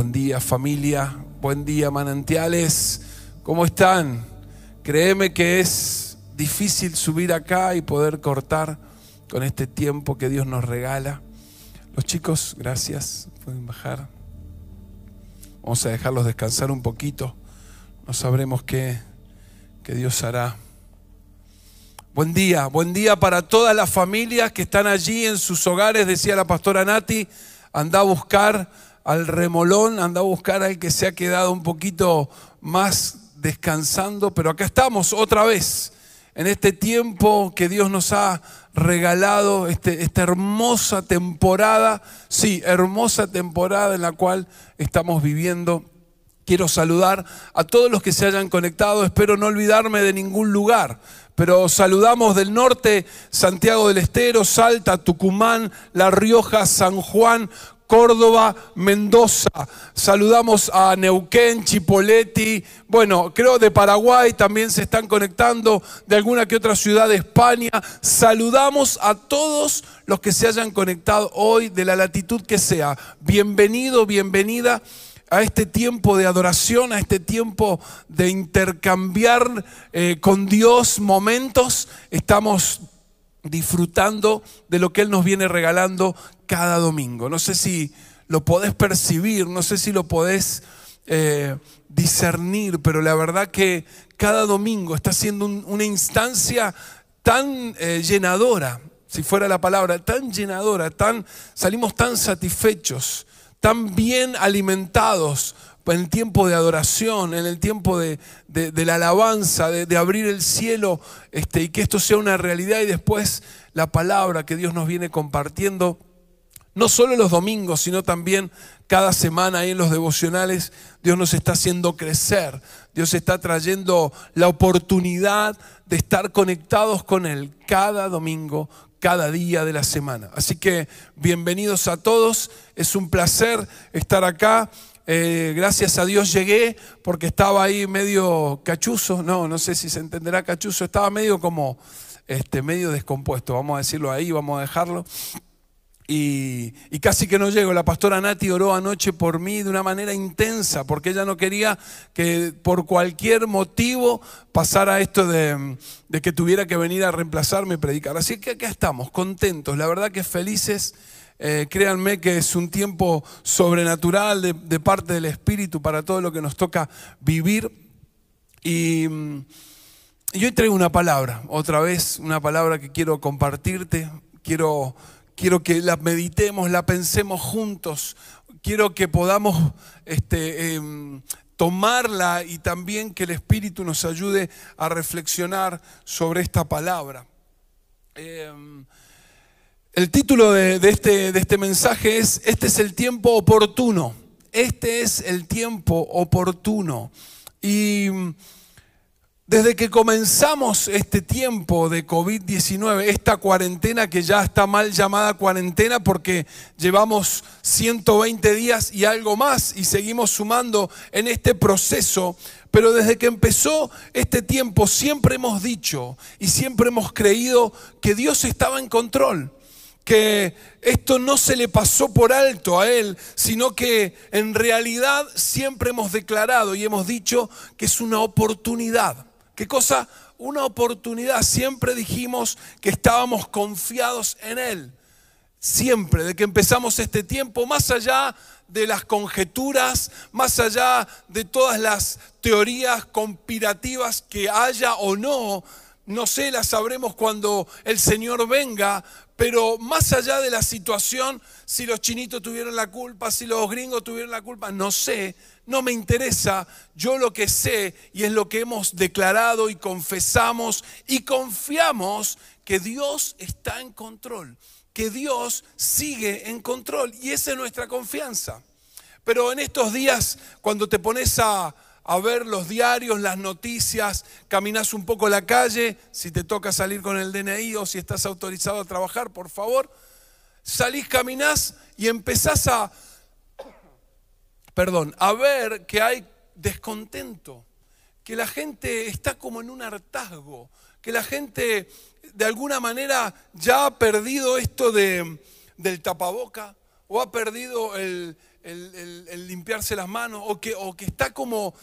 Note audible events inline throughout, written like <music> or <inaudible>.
Buen día familia, buen día manantiales, ¿cómo están? Créeme que es difícil subir acá y poder cortar con este tiempo que Dios nos regala. Los chicos, gracias, pueden bajar. Vamos a dejarlos descansar un poquito, no sabremos qué, qué Dios hará. Buen día, buen día para todas las familias que están allí en sus hogares, decía la pastora Nati, anda a buscar al remolón, anda a buscar al que se ha quedado un poquito más descansando, pero acá estamos otra vez, en este tiempo que Dios nos ha regalado, este, esta hermosa temporada, sí, hermosa temporada en la cual estamos viviendo. Quiero saludar a todos los que se hayan conectado, espero no olvidarme de ningún lugar, pero saludamos del norte, Santiago del Estero, Salta, Tucumán, La Rioja, San Juan, Córdoba, Mendoza. Saludamos a Neuquén, Chipoleti. Bueno, creo de Paraguay también se están conectando, de alguna que otra ciudad de España. Saludamos a todos los que se hayan conectado hoy, de la latitud que sea. Bienvenido, bienvenida a este tiempo de adoración, a este tiempo de intercambiar eh, con Dios momentos. Estamos disfrutando de lo que Él nos viene regalando cada domingo. No sé si lo podés percibir, no sé si lo podés eh, discernir, pero la verdad que cada domingo está siendo una instancia tan eh, llenadora, si fuera la palabra, tan llenadora, tan, salimos tan satisfechos, tan bien alimentados en el tiempo de adoración, en el tiempo de, la alabanza, de, abrir el cielo este, y que esto sea una realidad y después la palabra que Dios nos viene compartiendo, no solo los domingos, sino también cada semana ahí en los devocionales, Dios nos está haciendo crecer, Dios está trayendo la oportunidad de estar conectados con Él cada domingo, cada día de la semana. Así que bienvenidos a todos, es un placer estar acá. Eh, gracias a Dios llegué porque estaba ahí medio cachuzo, no, no sé si se entenderá cachuzo, estaba medio como, este, medio descompuesto, vamos a decirlo ahí, vamos a dejarlo. Y, casi que no llego. La pastora Nati oró anoche por mí de una manera intensa, porque ella no quería que por cualquier motivo pasara esto de, de que tuviera que venir a reemplazarme y predicar. Así que acá estamos, contentos, la verdad que felices eh, créanme que es un tiempo sobrenatural de, parte del Espíritu para todo lo que nos toca vivir. Y, mm, y hoy traigo una palabra, otra vez, una palabra que quiero compartirte. Quiero, quiero que la meditemos, la pensemos juntos. Quiero que podamos este, em, tomarla y también que el Espíritu nos ayude a reflexionar sobre esta palabra. Em, el título de, este, de este mensaje es, este es el tiempo oportuno, este es el tiempo oportuno. Y desde que comenzamos este tiempo de COVID-19, esta cuarentena que ya está mal llamada cuarentena porque llevamos 120 días y algo más y seguimos sumando en este proceso, pero desde que empezó este tiempo siempre hemos dicho y siempre hemos creído que Dios estaba en control que esto no se le pasó por alto a él, sino que en realidad siempre hemos declarado y hemos dicho que es una oportunidad. ¿Qué cosa? Una oportunidad. Siempre dijimos que estábamos confiados en él. Siempre, de que empezamos este tiempo, más allá de las conjeturas, más allá de todas las teorías conspirativas que haya o no, no sé, las sabremos cuando el Señor venga, pero más allá de la situación, si los chinitos tuvieron la culpa, si los gringos tuvieron la culpa, no sé, no me interesa. Yo lo que sé y es lo que hemos declarado y confesamos y confiamos que Dios está en control, que Dios sigue en control y esa es nuestra confianza. Pero en estos días, cuando te pones a a ver los diarios, las noticias, caminas un poco la calle, si te toca salir con el DNI o si estás autorizado a trabajar, por favor, salís, caminás y empezás a, perdón, a ver que hay descontento, que la gente está como en un hartazgo, que la gente de alguna manera ya ha perdido esto de, del tapaboca o ha perdido el, el, limpiarse las manos o que, o que está como,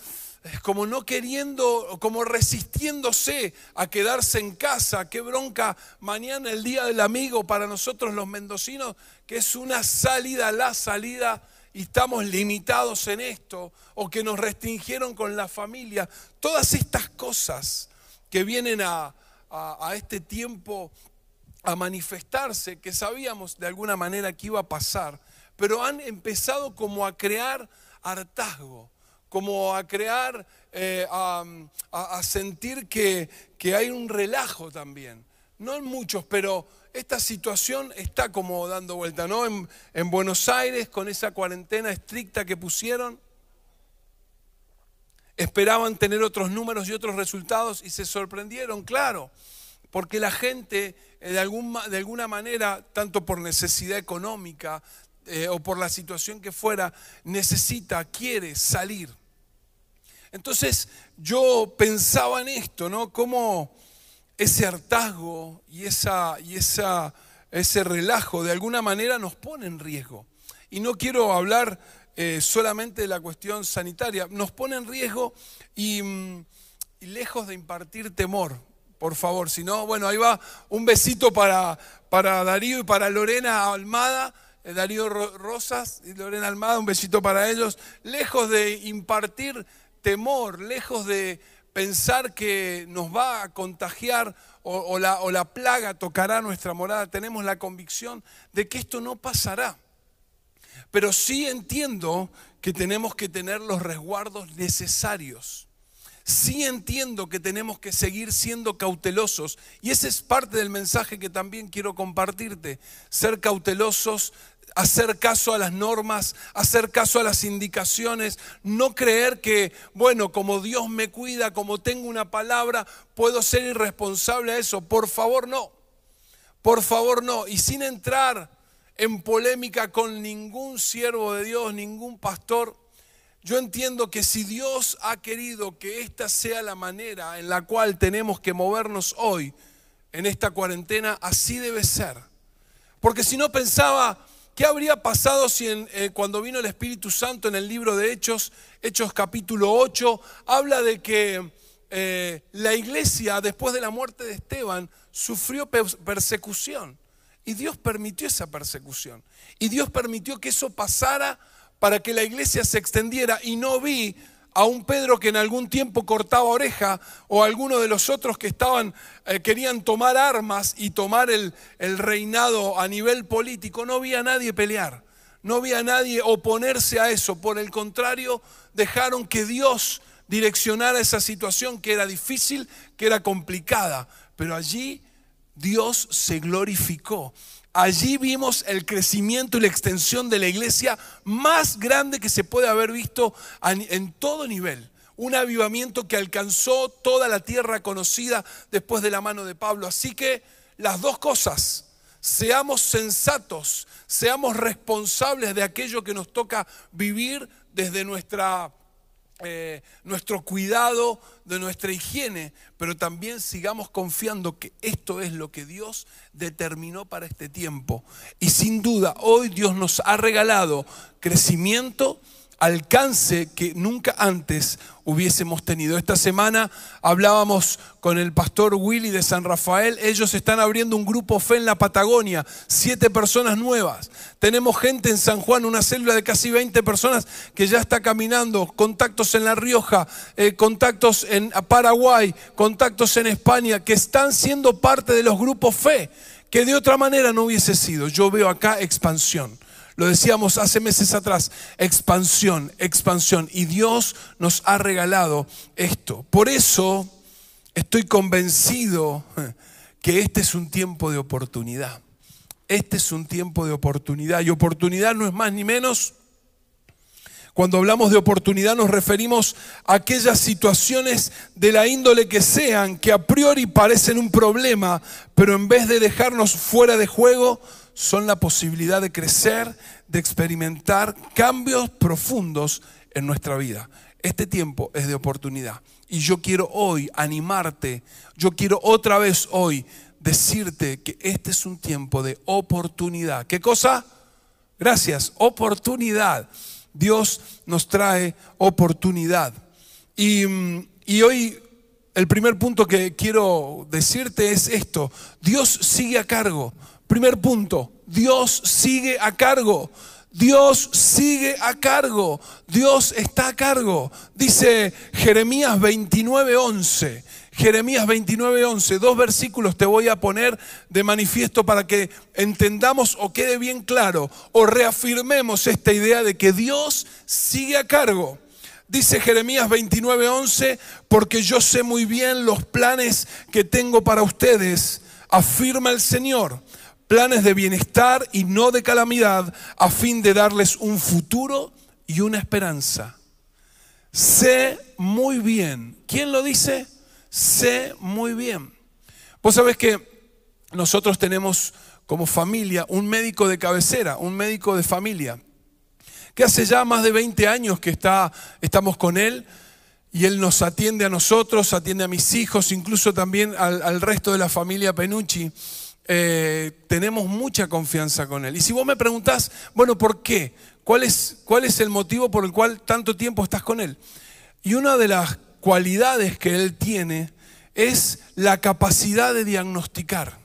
como no queriendo, como resistiéndose a quedarse en casa. Qué bronca mañana el Día del Amigo para nosotros los mendocinos, que es una salida, la salida y estamos limitados en esto, o que nos restringieron con la familia. Todas estas cosas que vienen a, a, este tiempo a manifestarse, que sabíamos de alguna manera que iba a pasar, pero han empezado como a crear hartazgo, como a crear, eh, a, sentir que, que hay un relajo también. No en muchos, pero esta situación está como dando vuelta, ¿no? En, en, Buenos Aires, con esa cuarentena estricta que pusieron, esperaban tener otros números y otros resultados y se sorprendieron, claro, porque la gente eh, de, de alguna manera, tanto por necesidad económica eh, o por la situación que fuera, necesita, quiere salir. Entonces yo pensaba en esto, ¿no? Cómo ese hartazgo y, esa, y esa, ese relajo de alguna manera nos pone en riesgo. Y no quiero hablar eh, solamente de la cuestión sanitaria, nos pone en riesgo mm, y, lejos de impartir temor, por favor, si no, bueno, ahí va un besito para, para Darío y para Lorena Almada. Eh, Darío Rosas y Lorena Almada, un besito para ellos. Lejos de impartir temor, lejos de pensar que nos va a contagiar o, la, o la plaga tocará nuestra morada, tenemos la convicción de que esto no pasará. Pero sí entiendo que tenemos que tener los resguardos necesarios. Sí entiendo que tenemos que seguir siendo cautelosos y ese es parte del mensaje que también quiero compartirte. Ser cautelosos, hacer caso a las normas, hacer caso a las indicaciones, no creer que, bueno, como Dios me cuida, como tengo una palabra, puedo ser irresponsable a eso. Por favor, no. Por favor, no. Y sin entrar en polémica con ningún siervo de Dios, ningún pastor. Yo entiendo que si Dios ha querido que esta sea la manera en la cual tenemos que movernos hoy en esta cuarentena, así debe ser. Porque si no pensaba, ¿qué habría pasado si eh, cuando vino el Espíritu Santo en el libro de Hechos, Hechos capítulo 8, habla de que eh, la iglesia después de la muerte de Esteban sufrió persecución? Y Dios permitió esa persecución. Y Dios permitió que eso pasara para que la iglesia se extendiera. Y no vi a un Pedro que en algún tiempo cortaba oreja o a alguno de los otros que estaban, eh, querían tomar armas y tomar el, el reinado a nivel político. No vi a nadie pelear. No vi a nadie oponerse a eso. Por el contrario, dejaron que Dios direccionara esa situación que era difícil, que era complicada. Pero allí Dios se glorificó. Allí vimos el crecimiento y la extensión de la iglesia más grande que se puede haber visto en todo nivel. Un avivamiento que alcanzó toda la tierra conocida después de la mano de Pablo. Así que las dos cosas, seamos sensatos, seamos responsables de aquello que nos toca vivir desde nuestra eh, nuestro cuidado, de nuestra higiene, pero también sigamos confiando que esto es lo que Dios determinó para este tiempo. Y sin duda, hoy Dios nos ha regalado crecimiento, alcance que nunca antes hubiésemos tenido. Esta semana hablábamos con el pastor Willy de San Rafael. Ellos están abriendo un grupo fe en la Patagonia, siete personas nuevas. Tenemos gente en San Juan, una célula de casi 20 personas que ya está caminando, contactos en La Rioja, eh, contactos en Paraguay, contactos en España, que están siendo parte de los grupos fe, que de otra manera no hubiese sido. Yo veo acá expansión. Lo decíamos hace meses atrás, expansión, expansión. Y Dios nos ha regalado esto. Por eso estoy convencido que este es un tiempo de oportunidad. Este es un tiempo de oportunidad. Y oportunidad no es más ni menos. Cuando hablamos de oportunidad nos referimos a aquellas situaciones de la índole que sean, que a priori parecen un problema, pero en vez de dejarnos fuera de juego, son la posibilidad de crecer, de experimentar cambios profundos en nuestra vida. Este tiempo es de oportunidad. Y yo quiero hoy animarte, yo quiero otra vez hoy decirte que este es un tiempo de oportunidad. ¿Qué cosa? Gracias, oportunidad. Dios nos trae oportunidad. Y, y hoy el primer punto que quiero decirte es esto. Dios sigue a cargo. Primer punto, Dios sigue a cargo. Dios sigue a cargo. Dios está a cargo. Dice Jeremías 29:11. Jeremías 29:11, dos versículos te voy a poner de manifiesto para que entendamos o quede bien claro o reafirmemos esta idea de que Dios sigue a cargo. Dice Jeremías 29:11, porque yo sé muy bien los planes que tengo para ustedes, afirma el Señor, planes de bienestar y no de calamidad, a fin de darles un futuro y una esperanza. Sé muy bien. ¿Quién lo dice? sé muy bien. Vos sabés que nosotros tenemos como familia un médico de cabecera, un médico de familia, que hace ya más de 20 años que está, estamos con él y él nos atiende a nosotros, atiende a mis hijos, incluso también al, resto de la familia Penucci. Eh, tenemos mucha confianza con él. Y si vos me preguntás, bueno, ¿por qué? ¿Cuál es, ¿Cuál es el motivo por el cual tanto tiempo estás con él? Y una de las cualidades que él tiene es la capacidad de diagnosticar.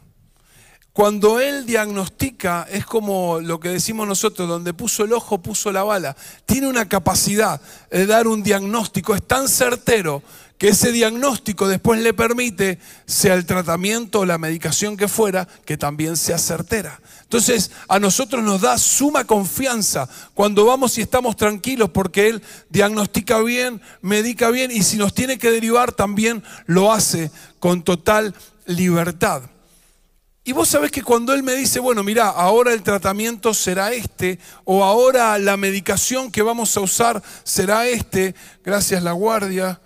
Cuando él diagnostica es como lo que decimos nosotros, donde puso el ojo, puso la bala. Tiene una capacidad de dar un diagnóstico, es tan certero que ese diagnóstico después le permite, sea el tratamiento o la medicación que fuera, que también sea certera. Entonces, a nosotros nos da suma confianza cuando vamos y estamos tranquilos porque Él diagnostica bien, medica bien y si nos tiene que derivar también lo hace con total libertad. Y vos sabés que cuando Él me dice, bueno, mira, ahora el tratamiento será este, o ahora la medicación que vamos a usar será este, gracias la guardia,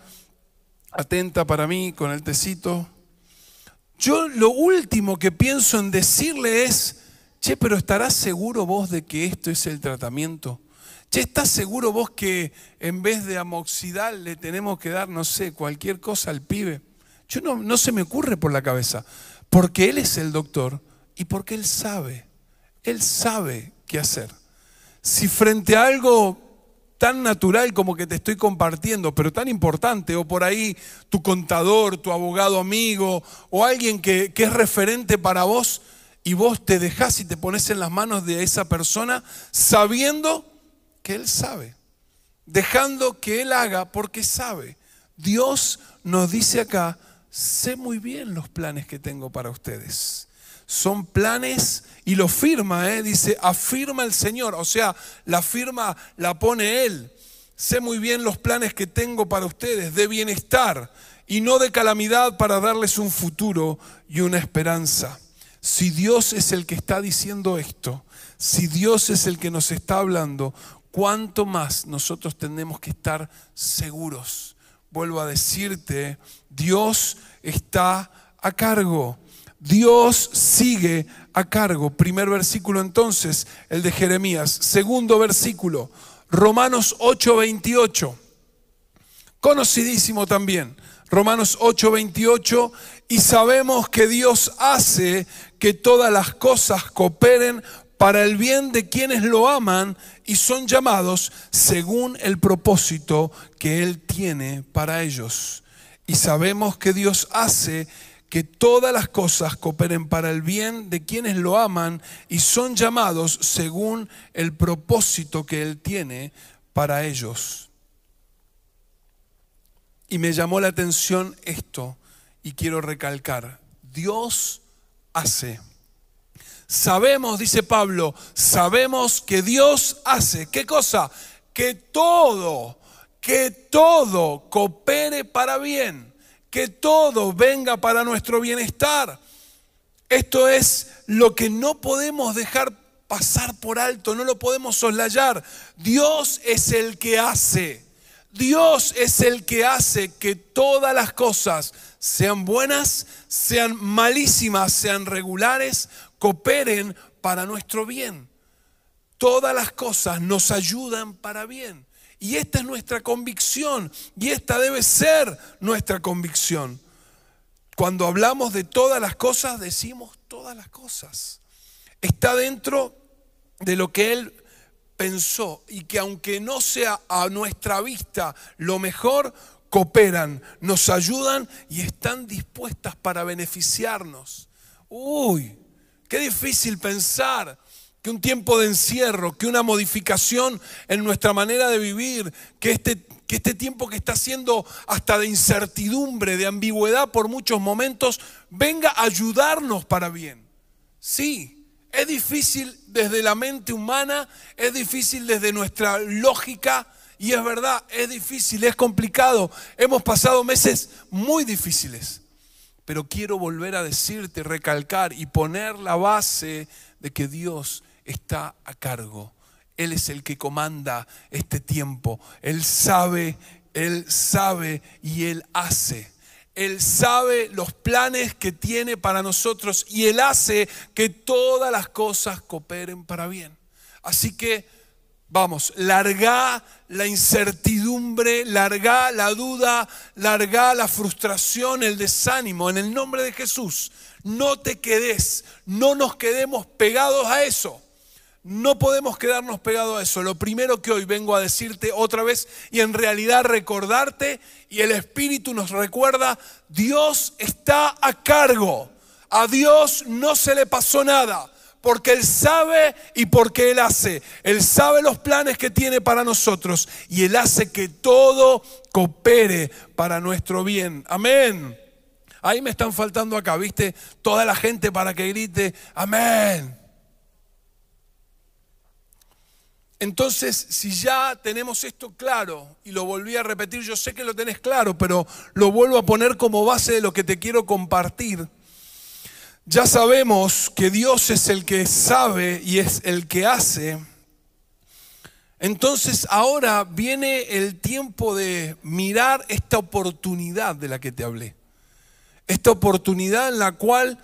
atenta para mí con el tecito. Yo lo último que pienso en decirle es, Che, pero ¿estarás seguro vos de que esto es el tratamiento? Che, ¿estás seguro vos que en vez de amoxidal le tenemos que dar, no sé, cualquier cosa al pibe? Yo no, no se me ocurre por la cabeza, porque él es el doctor y porque él sabe, él sabe qué hacer. Si frente a algo tan natural como que te estoy compartiendo, pero tan importante, o por ahí tu contador, tu abogado amigo, o alguien que, es referente para vos, y vos te dejás y te pones en las manos de esa persona sabiendo que Él sabe, dejando que Él haga porque sabe. Dios nos dice acá, sé muy bien los planes que tengo para ustedes. Son planes y lo firma, ¿eh? dice, afirma el Señor, o sea, la firma la pone Él. Sé muy bien los planes que tengo para ustedes, de bienestar y no de calamidad para darles un futuro y una esperanza. Si Dios es el que está diciendo esto, si Dios es el que nos está hablando, ¿cuánto más nosotros tenemos que estar seguros? Vuelvo a decirte, Dios está a cargo. Dios sigue a cargo. Primer versículo entonces, el de Jeremías. Segundo versículo, Romanos 8:28. Conocidísimo también. Romanos 8:28, y sabemos que Dios hace que todas las cosas cooperen para el bien de quienes lo aman y son llamados según el propósito que Él tiene para ellos. Y sabemos que Dios hace que todas las cosas cooperen para el bien de quienes lo aman y son llamados según el propósito que Él tiene para ellos. Y me llamó la atención esto y quiero recalcar, Dios hace. Sabemos, dice Pablo, sabemos que Dios hace. ¿Qué cosa? Que todo, que todo coopere para bien, que todo venga para nuestro bienestar. Esto es lo que no podemos dejar pasar por alto, no lo podemos soslayar. Dios es el que hace. Dios es el que hace que todas las cosas, sean buenas, sean malísimas, sean regulares, cooperen para nuestro bien. Todas las cosas nos ayudan para bien. Y esta es nuestra convicción y esta debe ser nuestra convicción. Cuando hablamos de todas las cosas, decimos todas las cosas. Está dentro de lo que Él pensó y que aunque no sea a nuestra vista lo mejor, cooperan, nos ayudan y están dispuestas para beneficiarnos. Uy, qué difícil pensar que un tiempo de encierro, que una modificación en nuestra manera de vivir, que este, que este tiempo que está siendo hasta de incertidumbre, de ambigüedad por muchos momentos, venga a ayudarnos para bien. Sí, es difícil desde la mente humana, es difícil desde nuestra lógica y es verdad, es difícil, es complicado. Hemos pasado meses muy difíciles. Pero quiero volver a decirte, recalcar y poner la base de que Dios está a cargo. Él es el que comanda este tiempo. Él sabe, Él sabe y Él hace. Él sabe los planes que tiene para nosotros y Él hace que todas las cosas cooperen para bien. Así que, vamos, larga la incertidumbre, larga la duda, larga la frustración, el desánimo. En el nombre de Jesús, no te quedes, no nos quedemos pegados a eso. No podemos quedarnos pegados a eso. Lo primero que hoy vengo a decirte otra vez y en realidad recordarte y el Espíritu nos recuerda, Dios está a cargo. A Dios no se le pasó nada porque Él sabe y porque Él hace. Él sabe los planes que tiene para nosotros y Él hace que todo coopere para nuestro bien. Amén. Ahí me están faltando acá, ¿viste? Toda la gente para que grite, amén. Entonces, si ya tenemos esto claro, y lo volví a repetir, yo sé que lo tenés claro, pero lo vuelvo a poner como base de lo que te quiero compartir. Ya sabemos que Dios es el que sabe y es el que hace. Entonces ahora viene el tiempo de mirar esta oportunidad de la que te hablé. Esta oportunidad en la cual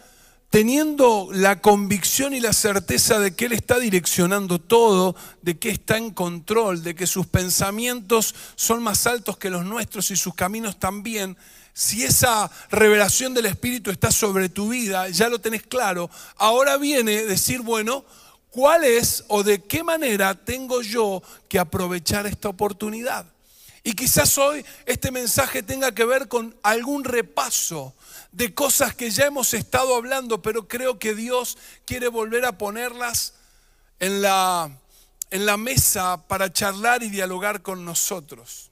teniendo la convicción y la certeza de que Él está direccionando todo, de que está en control, de que sus pensamientos son más altos que los nuestros y sus caminos también, si esa revelación del Espíritu está sobre tu vida, ya lo tenés claro, ahora viene decir, bueno, ¿cuál es o de qué manera tengo yo que aprovechar esta oportunidad? Y quizás hoy este mensaje tenga que ver con algún repaso de cosas que ya hemos estado hablando, pero creo que Dios quiere volver a ponerlas en la, en la mesa para charlar y dialogar con nosotros.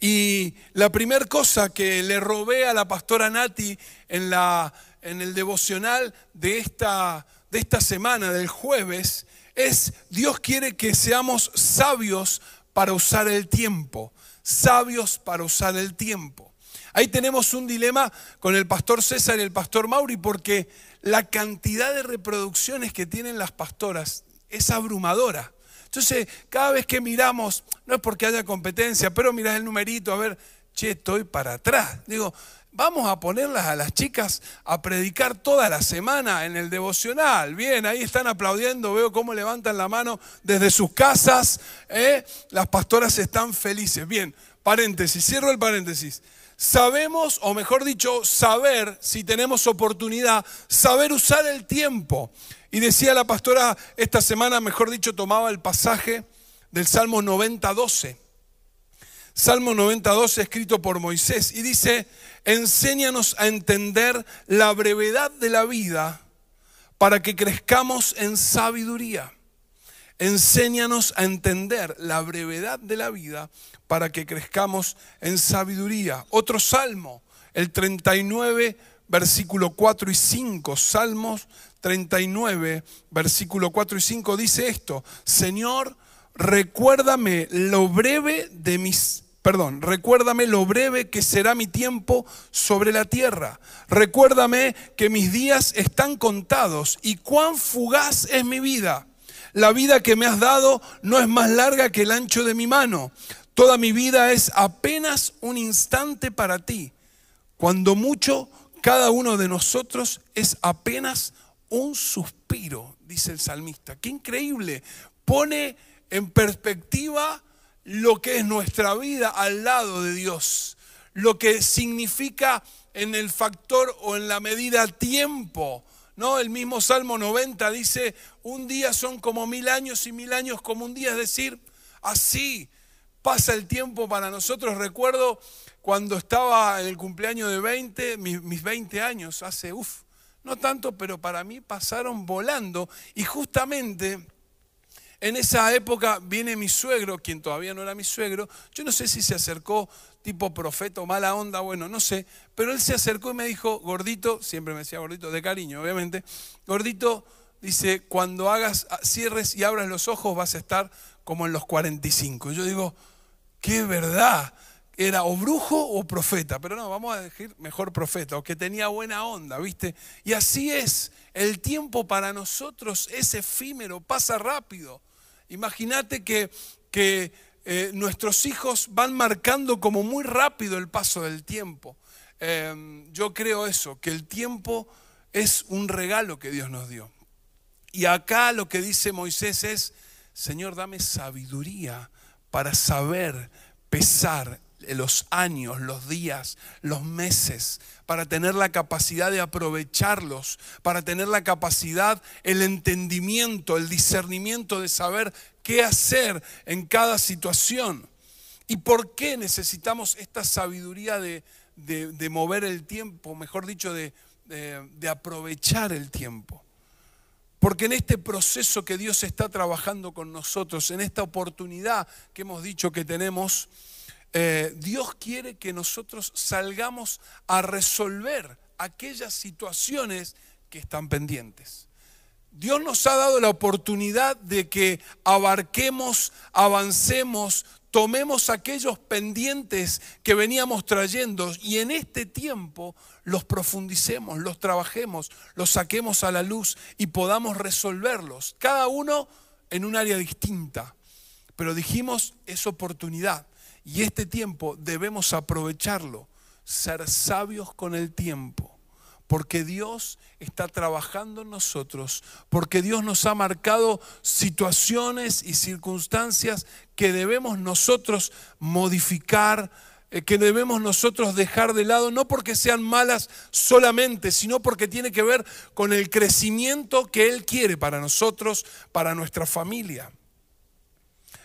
Y la primera cosa que le robé a la pastora Nati en, la, en el devocional de esta, de esta semana, del jueves, es Dios quiere que seamos sabios para usar el tiempo, sabios para usar el tiempo. Ahí tenemos un dilema con el pastor César y el pastor Mauri porque la cantidad de reproducciones que tienen las pastoras es abrumadora. Entonces, cada vez que miramos, no es porque haya competencia, pero miras el numerito, a ver, che, estoy para atrás. Digo, vamos a ponerlas a las chicas a predicar toda la semana en el devocional. Bien, ahí están aplaudiendo, veo cómo levantan la mano desde sus casas. ¿eh? Las pastoras están felices. Bien, paréntesis, cierro el paréntesis sabemos, o mejor dicho, saber si tenemos oportunidad, saber usar el tiempo. Y decía la pastora esta semana, mejor dicho, tomaba el pasaje del Salmo 90, 12. Salmo 90, 12 escrito por Moisés y dice, enséñanos a entender la brevedad de la vida para que crezcamos en sabiduría. Enséñanos a entender la brevedad de la vida para que crezcamos en sabiduría. Otro salmo, el 39, versículo 4 y 5. Salmos 39, versículo 4 y 5 dice esto, Señor, recuérdame lo breve de mis perdón, recuérdame lo breve que será mi tiempo sobre la tierra. Recuérdame que mis días están contados y cuán fugaz es mi vida. La vida que me has dado no es más larga que el ancho de mi mano. Toda mi vida es apenas un instante para ti. Cuando mucho, cada uno de nosotros es apenas un suspiro, dice el salmista. Qué increíble. Pone en perspectiva lo que es nuestra vida al lado de Dios, lo que significa en el factor o en la medida tiempo ¿no? El mismo Salmo 90 dice, un día son como mil años y mil años como un día, es decir, así pasa el tiempo para nosotros. Recuerdo cuando estaba en el cumpleaños de 20, mis, 20 años, hace, uff, no tanto, pero para mí pasaron volando. Y justamente en esa época viene mi suegro, quien todavía no era mi suegro, yo no sé si se acercó tipo profeta o mala onda, bueno, no sé, pero él se acercó y me dijo, gordito, siempre me decía gordito, de cariño, obviamente, gordito, dice, cuando hagas, cierres y abras los ojos vas a estar como en los 45. Yo digo, qué verdad, era o brujo o profeta, pero no, vamos a decir mejor profeta, o que tenía buena onda, ¿viste? Y así es, el tiempo para nosotros es efímero, pasa rápido. Imagínate que, eh, nuestros hijos van marcando como muy rápido el paso del tiempo. Em, yo creo eso, que el tiempo es un regalo que Dios nos dio. Y acá lo que dice Moisés es, Señor, dame sabiduría para saber pesar los años, los días, los meses, para tener la capacidad de aprovecharlos, para tener la capacidad, el entendimiento, el discernimiento de saber qué hacer en cada situación. ¿Y por qué necesitamos esta sabiduría de, mover el tiempo, mejor dicho, de, de aprovechar el tiempo? Porque en este proceso que Dios está trabajando con nosotros, en esta oportunidad que hemos dicho que tenemos, eh, Dios quiere que nosotros salgamos a resolver aquellas situaciones que están pendientes. Dios nos ha dado la oportunidad de que abarquemos, avancemos, tomemos aquellos pendientes que veníamos trayendo y en este tiempo los profundicemos, los trabajemos, los saquemos a la luz y podamos resolverlos, cada uno en un área distinta. Pero dijimos, es oportunidad. Y este tiempo debemos aprovecharlo, ser sabios con el tiempo, porque Dios está trabajando en nosotros, porque Dios nos ha marcado situaciones y circunstancias que debemos nosotros modificar, eh, que debemos nosotros dejar de lado, no porque sean malas solamente, sino porque tiene que ver con el crecimiento que Él quiere para nosotros, para nuestra familia.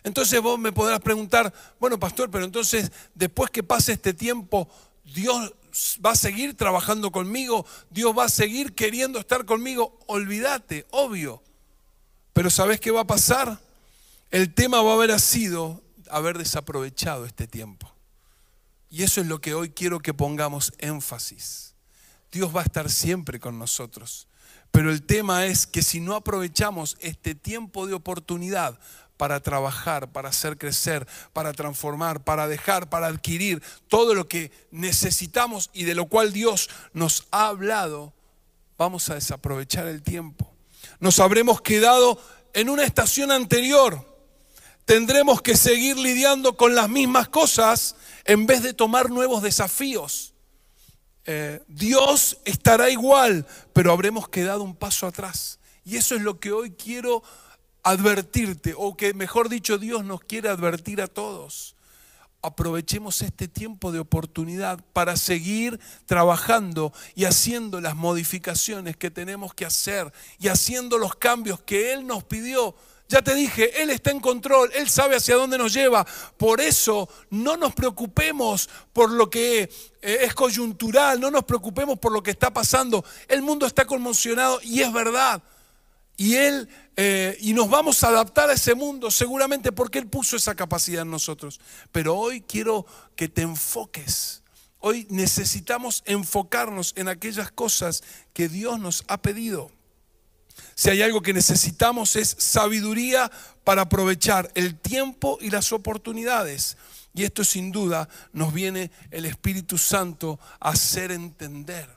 Entonces vos me podrás preguntar, bueno, pastor, pero entonces después que pase este tiempo, Dios va a seguir trabajando conmigo, Dios va a seguir queriendo estar conmigo. Olvídate, obvio. Pero ¿sabes qué va a pasar? El tema va a haber sido haber desaprovechado este tiempo. Y eso es lo que hoy quiero que pongamos énfasis. Dios va a estar siempre con nosotros. Pero el tema es que si no aprovechamos este tiempo de oportunidad para trabajar, para hacer crecer, para transformar, para dejar, para adquirir todo lo que necesitamos y de lo cual Dios nos ha hablado, vamos a desaprovechar el tiempo. Nos habremos quedado en una estación anterior. Tendremos que seguir lidiando con las mismas cosas en vez de tomar nuevos desafíos. Eh, Dios estará igual, pero habremos quedado un paso atrás. Y eso es lo que hoy quiero advertirte, o que mejor dicho Dios nos quiere advertir a todos. Aprovechemos este tiempo de oportunidad para seguir trabajando y haciendo las modificaciones que tenemos que hacer y haciendo los cambios que Él nos pidió. Ya te dije, Él está en control, Él sabe hacia dónde nos lleva. Por eso no nos preocupemos por lo que eh, es coyuntural, no nos preocupemos por lo que está pasando. El mundo está conmocionado y es verdad. Y Él eh, y nos vamos a adaptar a ese mundo seguramente porque Él puso esa capacidad en nosotros. Pero hoy quiero que te enfoques. Hoy necesitamos enfocarnos en aquellas cosas que Dios nos ha pedido. Si hay algo que necesitamos es sabiduría para aprovechar el tiempo y las oportunidades. Y esto sin duda nos viene el Espíritu Santo a hacer entender.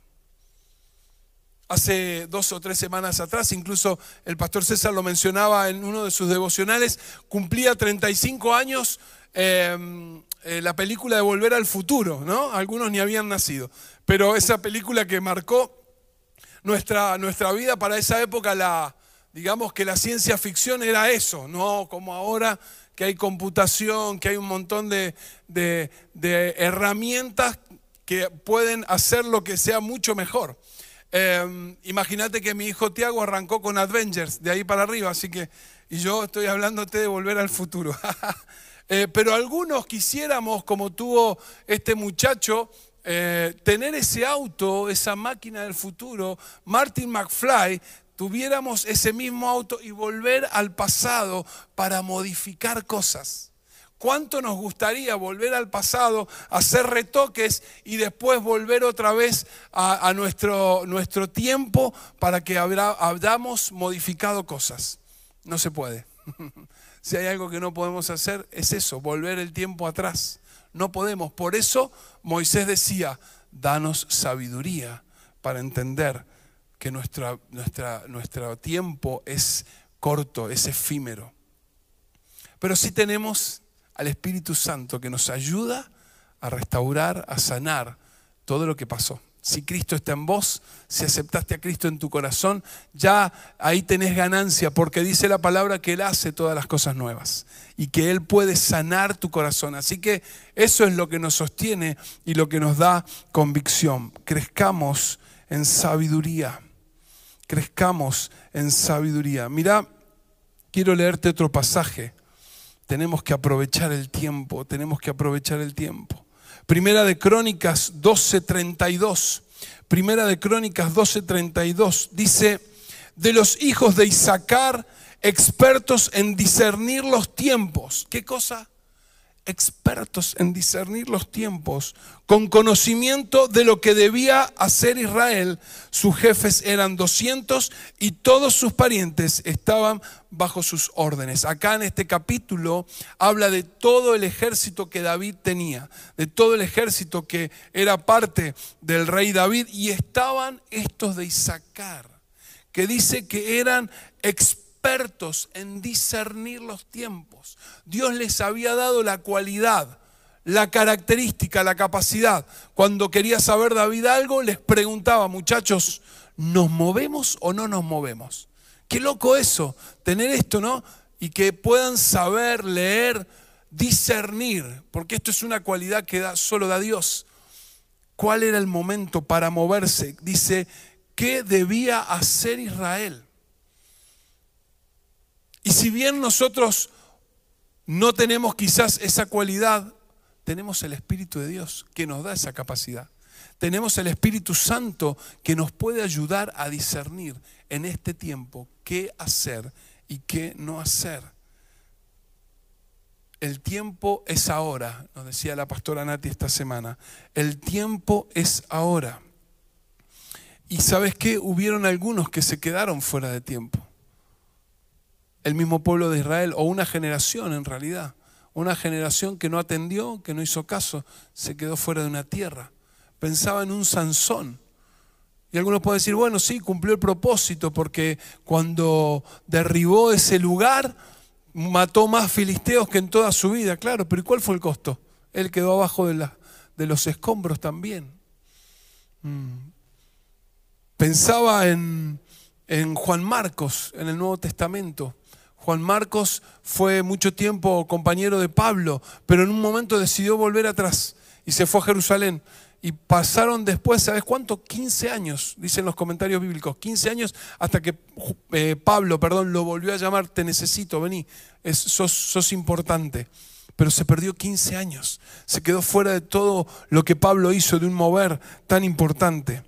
Hace dos o tres semanas atrás, incluso el pastor César lo mencionaba en uno de sus devocionales, cumplía 35 años em, eh, la película de Volver al Futuro, ¿no? Algunos ni habían nacido, pero esa película que marcó nuestra, nuestra vida para esa época, la, digamos que la ciencia ficción era eso, no como ahora que hay computación, que hay un montón de, de herramientas que pueden hacer lo que sea mucho mejor. Em, imagínate que mi hijo Tiago arrancó con Avengers, de ahí para arriba, así que, y yo estoy hablándote de volver al futuro. <laughs> Eh, pero algunos quisiéramos, como tuvo este muchacho, eh, tener ese auto, esa máquina del futuro, Martin McFly, tuviéramos ese mismo auto y volver al pasado para modificar cosas. ¿Cuánto nos gustaría volver al pasado, hacer retoques y después volver otra vez a, nuestro, nuestro, tiempo para que hayamos modificado cosas? No se puede. <laughs> si hay algo que no podemos hacer, es eso, volver el tiempo atrás. No podemos. Por eso Moisés decía, danos sabiduría para entender que nuestro tiempo es corto, es efímero. Pero sí tenemos al Espíritu Santo que nos ayuda a restaurar, a sanar todo lo que pasó. Si Cristo está en vos, si aceptaste a Cristo en tu corazón, ya ahí tenés ganancia, porque dice la palabra que Él hace todas las cosas nuevas y que Él puede sanar tu corazón. Así que eso es lo que nos sostiene y lo que nos da convicción. Crezcamos en sabiduría. Crezcamos en sabiduría. Mira, quiero leerte otro pasaje tenemos que aprovechar el tiempo, tenemos que aprovechar el tiempo. Primera de Crónicas 12:32. Primera de Crónicas 12:32 dice, de los hijos de Isaacar, expertos en discernir los tiempos. ¿Qué cosa? Expertos en discernir los tiempos, con conocimiento de lo que debía hacer Israel. Sus jefes eran 200 y todos sus parientes estaban bajo sus órdenes. Acá en este capítulo habla de todo el ejército que David tenía, de todo el ejército que era parte del rey David y estaban estos de Isaacar, que dice que eran expertos expertos en discernir los tiempos. Dios les había dado la cualidad, la característica, la capacidad. Cuando quería saber David algo, les preguntaba, muchachos, ¿nos movemos o no nos movemos? Qué loco eso, tener esto, ¿no? Y que puedan saber, leer, discernir, porque esto es una cualidad que da, solo da Dios. ¿Cuál era el momento para moverse? Dice, ¿qué debía hacer Israel? Y si bien nosotros no tenemos quizás esa cualidad, tenemos el Espíritu de Dios que nos da esa capacidad. Tenemos el Espíritu Santo que nos puede ayudar a discernir en este tiempo qué hacer y qué no hacer. El tiempo es ahora, nos decía la pastora Nati esta semana. El tiempo es ahora. Y sabes qué, hubieron algunos que se quedaron fuera de tiempo el mismo pueblo de Israel, o una generación en realidad, una generación que no atendió, que no hizo caso, se quedó fuera de una tierra. Pensaba en un Sansón. Y algunos pueden decir, bueno, sí, cumplió el propósito, porque cuando derribó ese lugar, mató más filisteos que en toda su vida, claro, pero ¿y cuál fue el costo? Él quedó abajo de, de los escombros también. Mm. Pensaba en, en Juan Marcos, en el Nuevo Testamento Juan Marcos fue mucho tiempo compañero de Pablo, pero en un momento decidió volver atrás y se fue a Jerusalén. Y pasaron después, ¿sabes cuánto? 15 años, dicen los comentarios bíblicos, 15 años hasta que eh, Pablo, perdón, lo volvió a llamar, te necesito, vení, sos, sos importante. Pero se perdió 15 años, se quedó fuera de todo lo que Pablo hizo de un mover tan importante.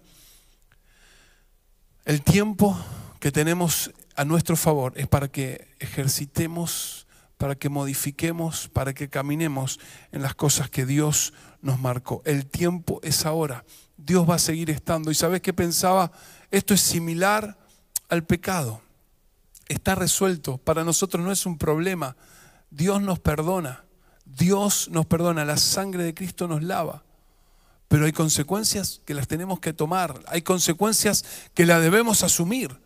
El tiempo que tenemos a nuestro favor es para que ejercitemos, para que modifiquemos, para que caminemos en las cosas que Dios nos marcó. El tiempo es ahora. Dios va a seguir estando. ¿Y sabes qué pensaba? Esto es similar al pecado. Está resuelto. Para nosotros no es un problema. Dios nos perdona. Dios nos perdona. La sangre de Cristo nos lava. Pero hay consecuencias que las tenemos que tomar. Hay consecuencias que las debemos asumir.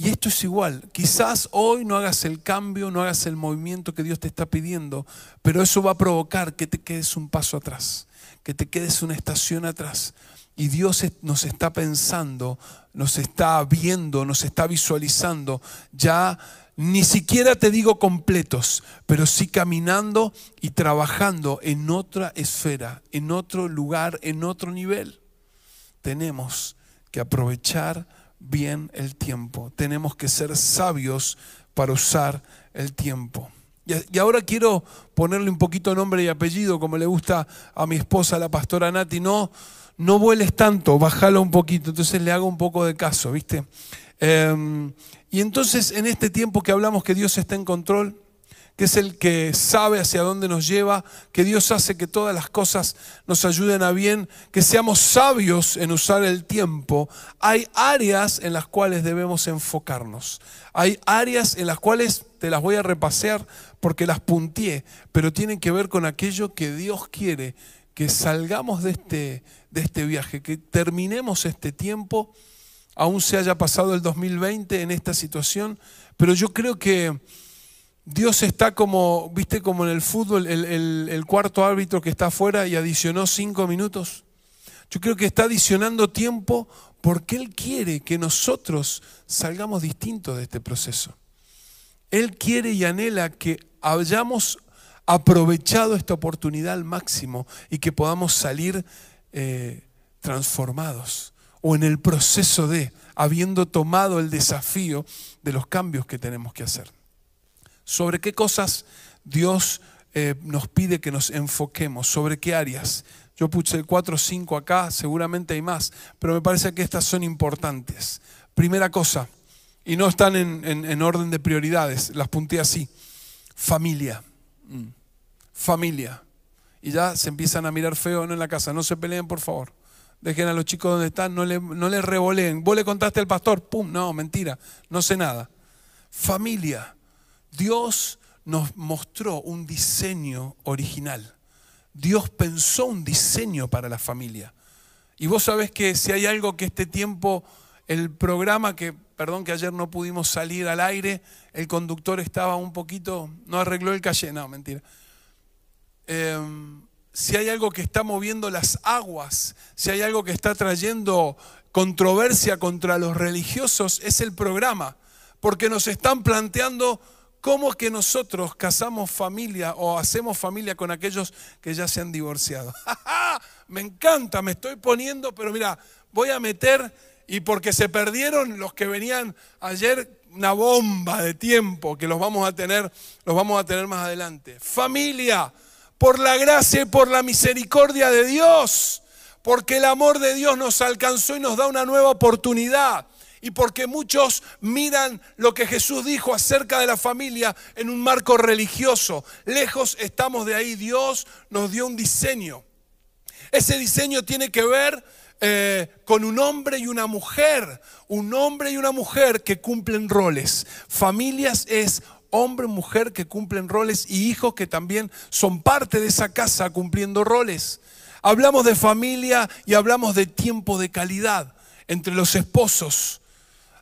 Y esto es igual. Quizás hoy no hagas el cambio, no hagas el movimiento que Dios te está pidiendo, pero eso va a provocar que te quedes un paso atrás, que te quedes una estación atrás. Y Dios nos está pensando, nos está viendo, nos está visualizando, ya ni siquiera te digo completos, pero sí caminando y trabajando en otra esfera, en otro lugar, en otro nivel. Tenemos que aprovechar bien el tiempo. Tenemos que ser sabios para usar el tiempo. Y ahora quiero ponerle un poquito nombre y apellido, como le gusta a mi esposa, la pastora Nati. No, no vueles tanto, bájalo un poquito. Entonces le hago un poco de caso, ¿viste? Em, y entonces en este tiempo que hablamos que Dios está en control, que es el que sabe hacia dónde nos lleva, que Dios hace que todas las cosas nos ayuden a bien, que seamos sabios en usar el tiempo, hay áreas en las cuales debemos enfocarnos. Hay áreas en las cuales te las voy a repasear porque las punteé, pero tienen que ver con aquello que Dios quiere, que salgamos de este, de este viaje, que terminemos este tiempo, aún se haya pasado el 2020 en esta situación, pero yo creo que Dios está como, viste, como en el fútbol, el, cuarto árbitro que está afuera y adicionó cinco minutos. Yo creo que está adicionando tiempo porque Él quiere que nosotros salgamos distintos de este proceso. Él quiere y anhela que hayamos aprovechado esta oportunidad al máximo y que podamos salir eh, transformados o en el proceso de, habiendo tomado el desafío de los cambios que tenemos que hacer sobre qué cosas Dios eh, nos pide que nos enfoquemos, sobre qué áreas. Yo puse cuatro o cinco acá, seguramente hay más, pero me parece que estas son importantes. Primera cosa, y no están en, orden de prioridades, las punté así, familia. Mm. Familia. Y ya se empiezan a mirar feo en la casa, no se peleen por favor. Dejen a los chicos donde están, no le, no le revoleen. Vos le contaste al pastor, pum, no, mentira, no sé nada. Familia. Dios nos mostró un diseño original. Dios pensó un diseño para la familia. Y vos sabés que si hay algo que este tiempo, el programa que, perdón que ayer no pudimos salir al aire, el conductor estaba un poquito, no arregló el calle, no, mentira. Em, si hay algo que está moviendo las aguas, si hay algo que está trayendo controversia contra los religiosos, es el programa, porque nos están planteando ¿Cómo que nosotros casamos familia o hacemos familia con aquellos que ya se han divorciado? <laughs> me encanta, me estoy poniendo, pero mira, voy a meter, y porque se perdieron los que venían ayer, una bomba de tiempo que los vamos a tener, los vamos a tener más adelante. Familia, por la gracia y por la misericordia de Dios, porque el amor de Dios nos alcanzó y nos da una nueva oportunidad y porque muchos miran lo que Jesús dijo acerca de la familia en un marco religioso. Lejos estamos de ahí. Dios nos dio un diseño. Ese diseño tiene que ver eh, con un hombre y una mujer. Un hombre y una mujer que cumplen roles. Familias es hombre y mujer que cumplen roles y hijos que también son parte de esa casa cumpliendo roles. Hablamos de familia y hablamos de tiempo de calidad entre los esposos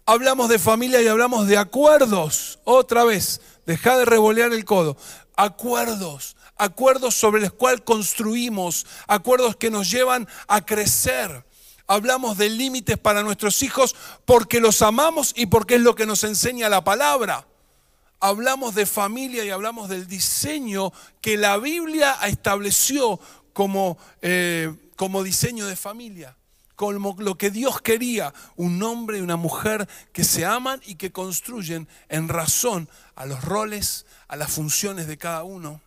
hablamos de familia y hablamos de acuerdos. Otra vez, deja de revolear el codo. Acuerdos, acuerdos sobre los cuales construimos, acuerdos que nos llevan a crecer. Hablamos de límites para nuestros hijos porque los amamos y porque es lo que nos enseña la palabra. Hablamos de familia y hablamos del diseño que la Biblia estableció como, eh, como diseño de familia como lo que Dios quería, un hombre y una mujer que se aman y que construyen en razón a los roles, a las funciones de cada uno.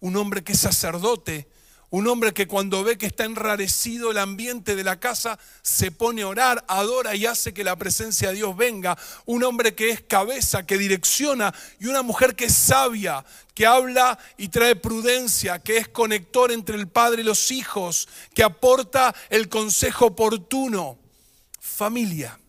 Un hombre que es sacerdote, un hombre que cuando ve que está enrarecido el ambiente de la casa, se pone a orar, adora y hace que la presencia de Dios venga. Un hombre que es cabeza, que direcciona. Y una mujer que es sabia, que habla y trae prudencia, que es conector entre el padre y los hijos, que aporta el consejo oportuno. Familia,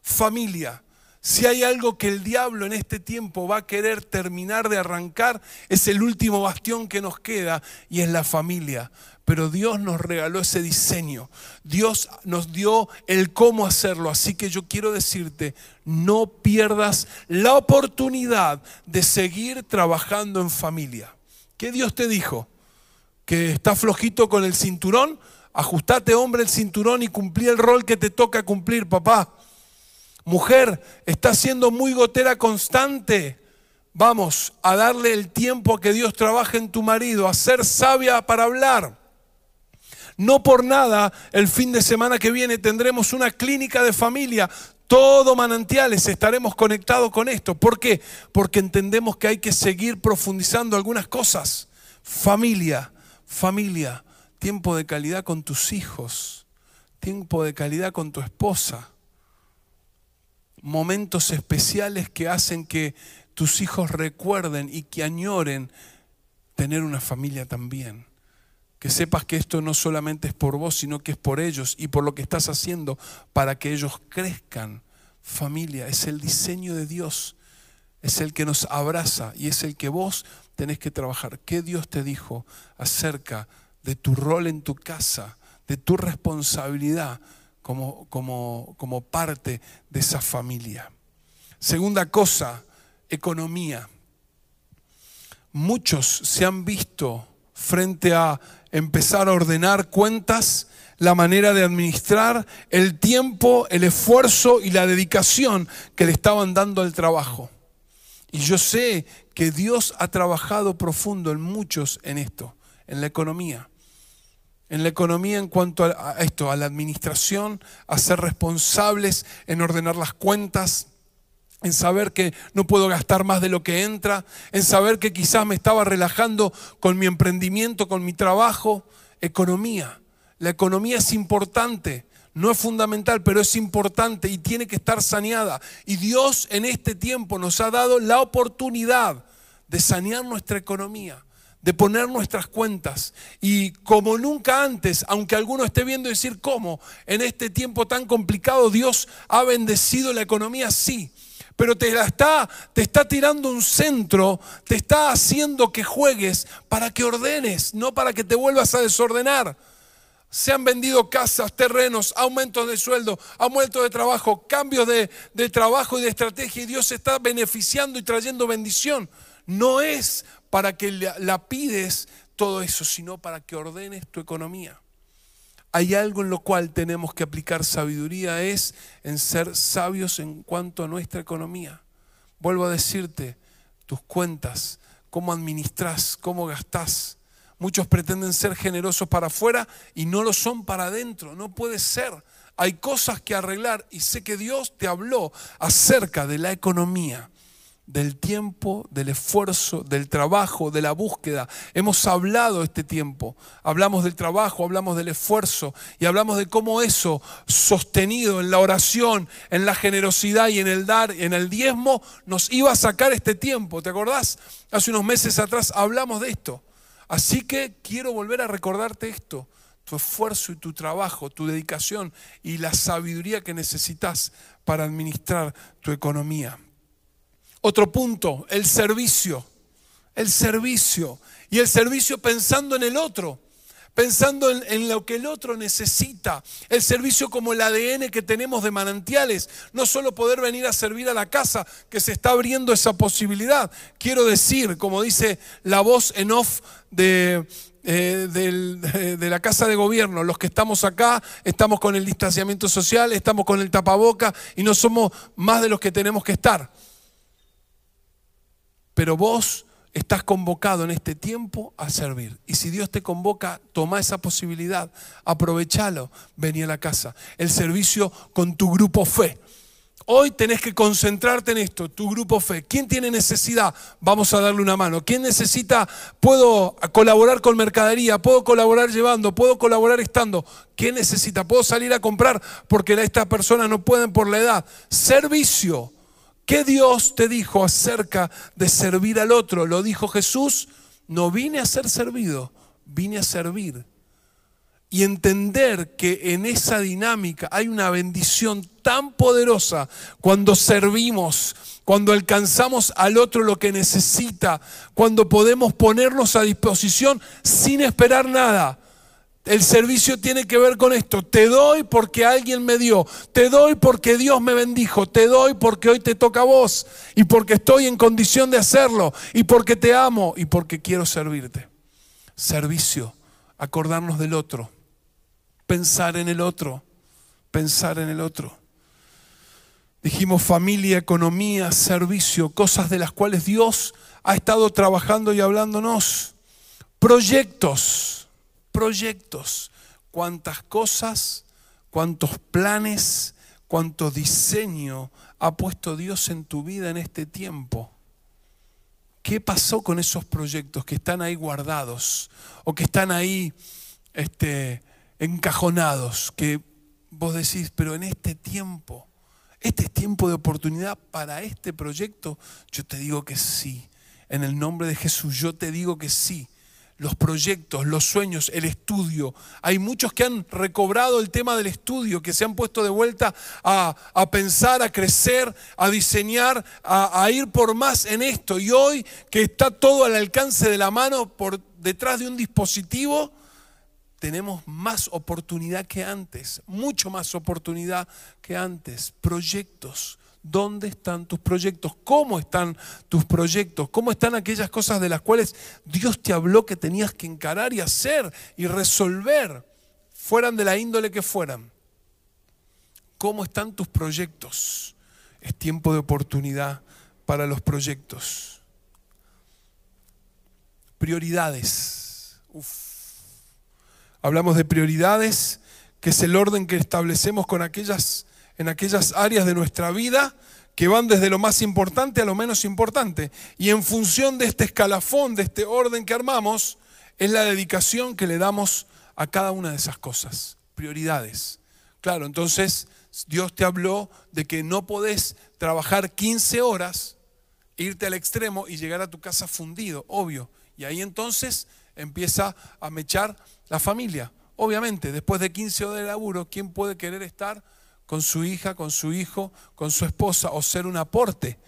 familia. Si hay algo que el diablo en este tiempo va a querer terminar de arrancar, es el último bastión que nos queda y es la familia. Pero Dios nos regaló ese diseño. Dios nos dio el cómo hacerlo. Así que yo quiero decirte, no pierdas la oportunidad de seguir trabajando en familia. ¿Qué Dios te dijo? ¿Que está flojito con el cinturón? Ajustate, hombre, el cinturón y cumplí el rol que te toca cumplir, papá. Mujer, está siendo muy gotera constante. Vamos a darle el tiempo a que Dios trabaje en tu marido, a ser sabia para hablar. No por nada, el fin de semana que viene tendremos una clínica de familia. Todo manantiales estaremos conectados con esto. ¿Por qué? Porque entendemos que hay que seguir profundizando algunas cosas. Familia, familia, tiempo de calidad con tus hijos, tiempo de calidad con tu esposa, momentos especiales que hacen que tus hijos recuerden y que añoren tener una familia también. Que sepas que esto no solamente es por vos, sino que es por ellos y por lo que estás haciendo para que ellos crezcan. Familia, es el diseño de Dios, es el que nos abraza y es el que vos tenés que trabajar. ¿Qué Dios te dijo acerca de tu rol en tu casa, de tu responsabilidad como, como, como parte de esa familia? Segunda cosa, economía. Muchos se han visto frente a empezar a ordenar cuentas, la manera de administrar el tiempo, el esfuerzo y la dedicación que le estaban dando al trabajo. Y yo sé que Dios ha trabajado profundo en muchos en esto, en la economía. En la economía en cuanto a esto, a la administración, a ser responsables en ordenar las cuentas, en saber que no puedo gastar más de lo que entra, en saber que quizás me estaba relajando con mi emprendimiento, con mi trabajo. Economía. La economía es importante, no es fundamental, pero es importante y tiene que estar saneada. Y Dios en este tiempo nos ha dado la oportunidad de sanear nuestra economía de poner nuestras cuentas. Y como nunca antes, aunque alguno esté viendo decir cómo, en este tiempo tan complicado Dios ha bendecido la economía, sí pero te la está, te está tirando un centro, te está haciendo que juegues para que ordenes, no para que te vuelvas a desordenar. Se han vendido casas, terrenos, aumentos de sueldo, aumentos de trabajo, cambios de, de trabajo y de estrategia y Dios está beneficiando y trayendo bendición. No es para que la pides todo eso, sino para que ordenes tu economía hay algo en lo cual tenemos que aplicar sabiduría, es en ser sabios en cuanto a nuestra economía. Vuelvo a decirte, tus cuentas, cómo administras, cómo gastás. Muchos pretenden ser generosos para afuera y no lo son para adentro. No puede ser. Hay cosas que arreglar y sé que Dios te habló acerca de la economía del tiempo, del esfuerzo, del trabajo, de la búsqueda. Hemos hablado este tiempo. Hablamos del trabajo, hablamos del esfuerzo y hablamos de cómo eso, sostenido en la oración, en la generosidad y en el dar, en el diezmo, nos iba a sacar este tiempo. ¿Te acordás? Hace unos meses atrás hablamos de esto. Así que quiero volver a recordarte esto. Tu esfuerzo y tu trabajo, tu dedicación y la sabiduría que necesitas para administrar tu economía. Otro punto, el servicio. El servicio. Y el servicio pensando en el otro, pensando en, lo que el otro necesita. El servicio como el ADN que tenemos de manantiales. No solo poder venir a servir a la casa, que se está abriendo esa posibilidad. Quiero decir, como dice la voz en off de, eh, de, la Casa de Gobierno. Los que estamos acá estamos con el distanciamiento social, estamos con el tapaboca y no somos más de los que tenemos que estar. Pero vos estás convocado en este tiempo a servir. Y si Dios te convoca, toma esa posibilidad, aprovechalo, vení a la casa. El servicio con tu grupo fe. Hoy tenés que concentrarte en esto, tu grupo fe. ¿Quién tiene necesidad? Vamos a darle una mano. ¿Quién necesita? Puedo colaborar con mercadería, puedo colaborar llevando, puedo colaborar estando. ¿Quién necesita? Puedo salir a comprar porque estas personas no pueden por la edad. Servicio ¿Qué Dios te dijo acerca de servir al otro? Lo dijo Jesús, no vine a ser servido, vine a servir. Y entender que en esa dinámica hay una bendición tan poderosa cuando servimos, cuando alcanzamos al otro lo que necesita, cuando podemos ponernos a disposición sin esperar nada el servicio tiene que ver con esto. Te doy porque alguien me dio. Te doy porque Dios me bendijo. Te doy porque hoy te toca a vos. Y porque estoy en condición de hacerlo. Y porque te amo. Y porque quiero servirte. Servicio. Acordarnos del otro. Pensar en el otro. Pensar en el otro. Dijimos familia, economía, servicio. Cosas de las cuales Dios ha estado trabajando y hablándonos. Proyectos proyectos. cuántas cosas, cuántos planes, cuánto diseño ha puesto Dios en tu vida en este tiempo. ¿Qué pasó con esos proyectos que están ahí guardados o que están ahí este, encajonados? Que vos decís, pero en este tiempo, este es tiempo de oportunidad para este proyecto. Yo te digo que sí. En el nombre de Jesús, yo te digo que sí los proyectos, los sueños, el estudio. Hay muchos que han recobrado el tema del estudio, que se han puesto de vuelta a, pensar, a crecer, a diseñar, a, a, ir por más en esto. Y hoy que está todo al alcance de la mano por detrás de un dispositivo, tenemos más oportunidad que antes, mucho más oportunidad que antes. Proyectos, ¿Dónde están tus proyectos? ¿Cómo están tus proyectos? ¿Cómo están aquellas cosas de las cuales Dios te habló que tenías que encarar y hacer y resolver, fueran de la índole que fueran? ¿Cómo están tus proyectos? Es tiempo de oportunidad para los proyectos. Prioridades. Hablamos de prioridades, que es el orden que establecemos con aquellas en aquellas áreas de nuestra vida que van desde lo más importante a lo menos importante. Y en función de este escalafón, de este orden que armamos, es la dedicación que le damos a cada una de esas cosas. Prioridades. Claro, entonces Dios te habló de que no podés trabajar 15 horas, irte al extremo y llegar a tu casa fundido, obvio. Y ahí entonces empieza a mechar la familia. Obviamente, después de 15 horas de laburo, ¿quién puede querer estar con su hija, con su hijo, con su esposa o ser un aporte.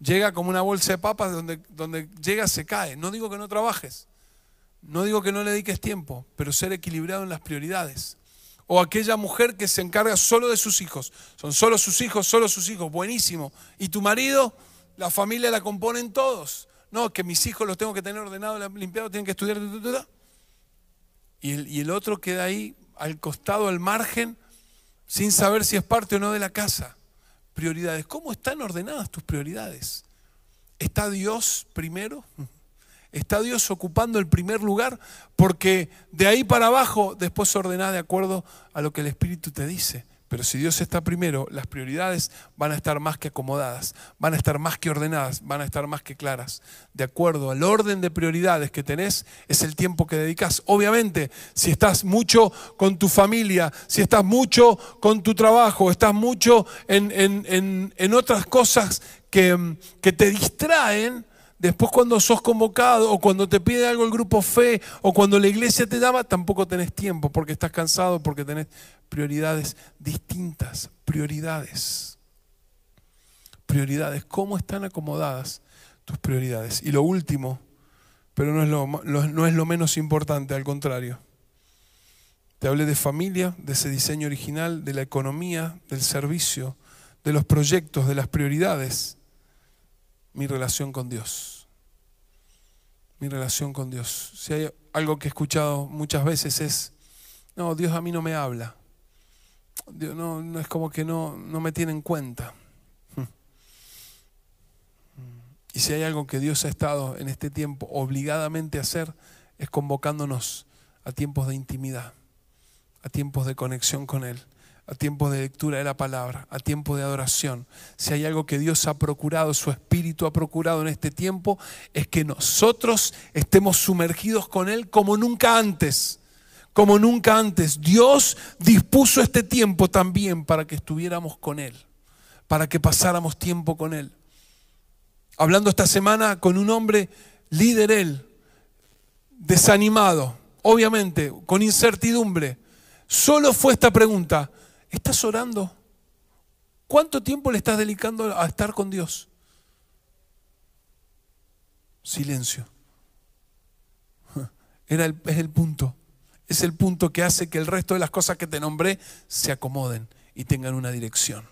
Llega como una bolsa de papas, donde, donde llega se cae. No digo que no trabajes, no digo que no le dediques tiempo, pero ser equilibrado en las prioridades. O aquella mujer que se encarga solo de sus hijos. Son solo sus hijos, solo sus hijos. Buenísimo. ¿Y tu marido? La familia la componen todos. No, que mis hijos los tengo que tener ordenados, limpiados, tienen que estudiar. Y el, y el otro queda ahí al costado, al margen, sin saber si es parte o no de la casa. Prioridades. ¿Cómo están ordenadas tus prioridades? ¿Está Dios primero? ¿Está Dios ocupando el primer lugar? Porque de ahí para abajo después ordenás de acuerdo a lo que el Espíritu te dice. Pero si Dios está primero, las prioridades van a estar más que acomodadas, van a estar más que ordenadas, van a estar más que claras. De acuerdo al orden de prioridades que tenés, es el tiempo que dedicas. Obviamente, si estás mucho con tu familia, si estás mucho con tu trabajo, estás mucho en, otras cosas que, que te distraen, Después cuando sos convocado o cuando te pide algo el grupo fe o cuando la iglesia te daba, tampoco tenés tiempo porque estás cansado, porque tenés prioridades distintas, prioridades. Prioridades, ¿cómo están acomodadas tus prioridades? Y lo último, pero no es lo, no es lo menos importante, al contrario. Te hablé de familia, de ese diseño original, de la economía, del servicio, de los proyectos, de las prioridades mi relación con Dios. Mi relación con Dios. Si hay algo que he escuchado muchas veces es, no, Dios a mí no me habla. Dios no, no es como que no, no me tiene en cuenta. <laughs> Y si hay algo que Dios ha estado en este tiempo obligadamente a hacer, es convocándonos a tiempos de intimidad, a tiempos de conexión con Él a tiempo de lectura de la palabra, a tiempo de adoración. Si hay algo que Dios ha procurado, su Espíritu ha procurado en este tiempo, es que nosotros estemos sumergidos con Él como nunca antes. Como nunca antes. Dios dispuso este tiempo también para que estuviéramos con Él, para que pasáramos tiempo con Él. Hablando esta semana con un hombre líder Él, desanimado, obviamente, con incertidumbre. Solo fue esta pregunta, ¿Estás orando? ¿Cuánto tiempo le estás dedicando a estar con Dios? Silencio. Era el, es el punto. Es el punto que hace que el resto de las cosas que te nombré se acomoden y tengan una dirección.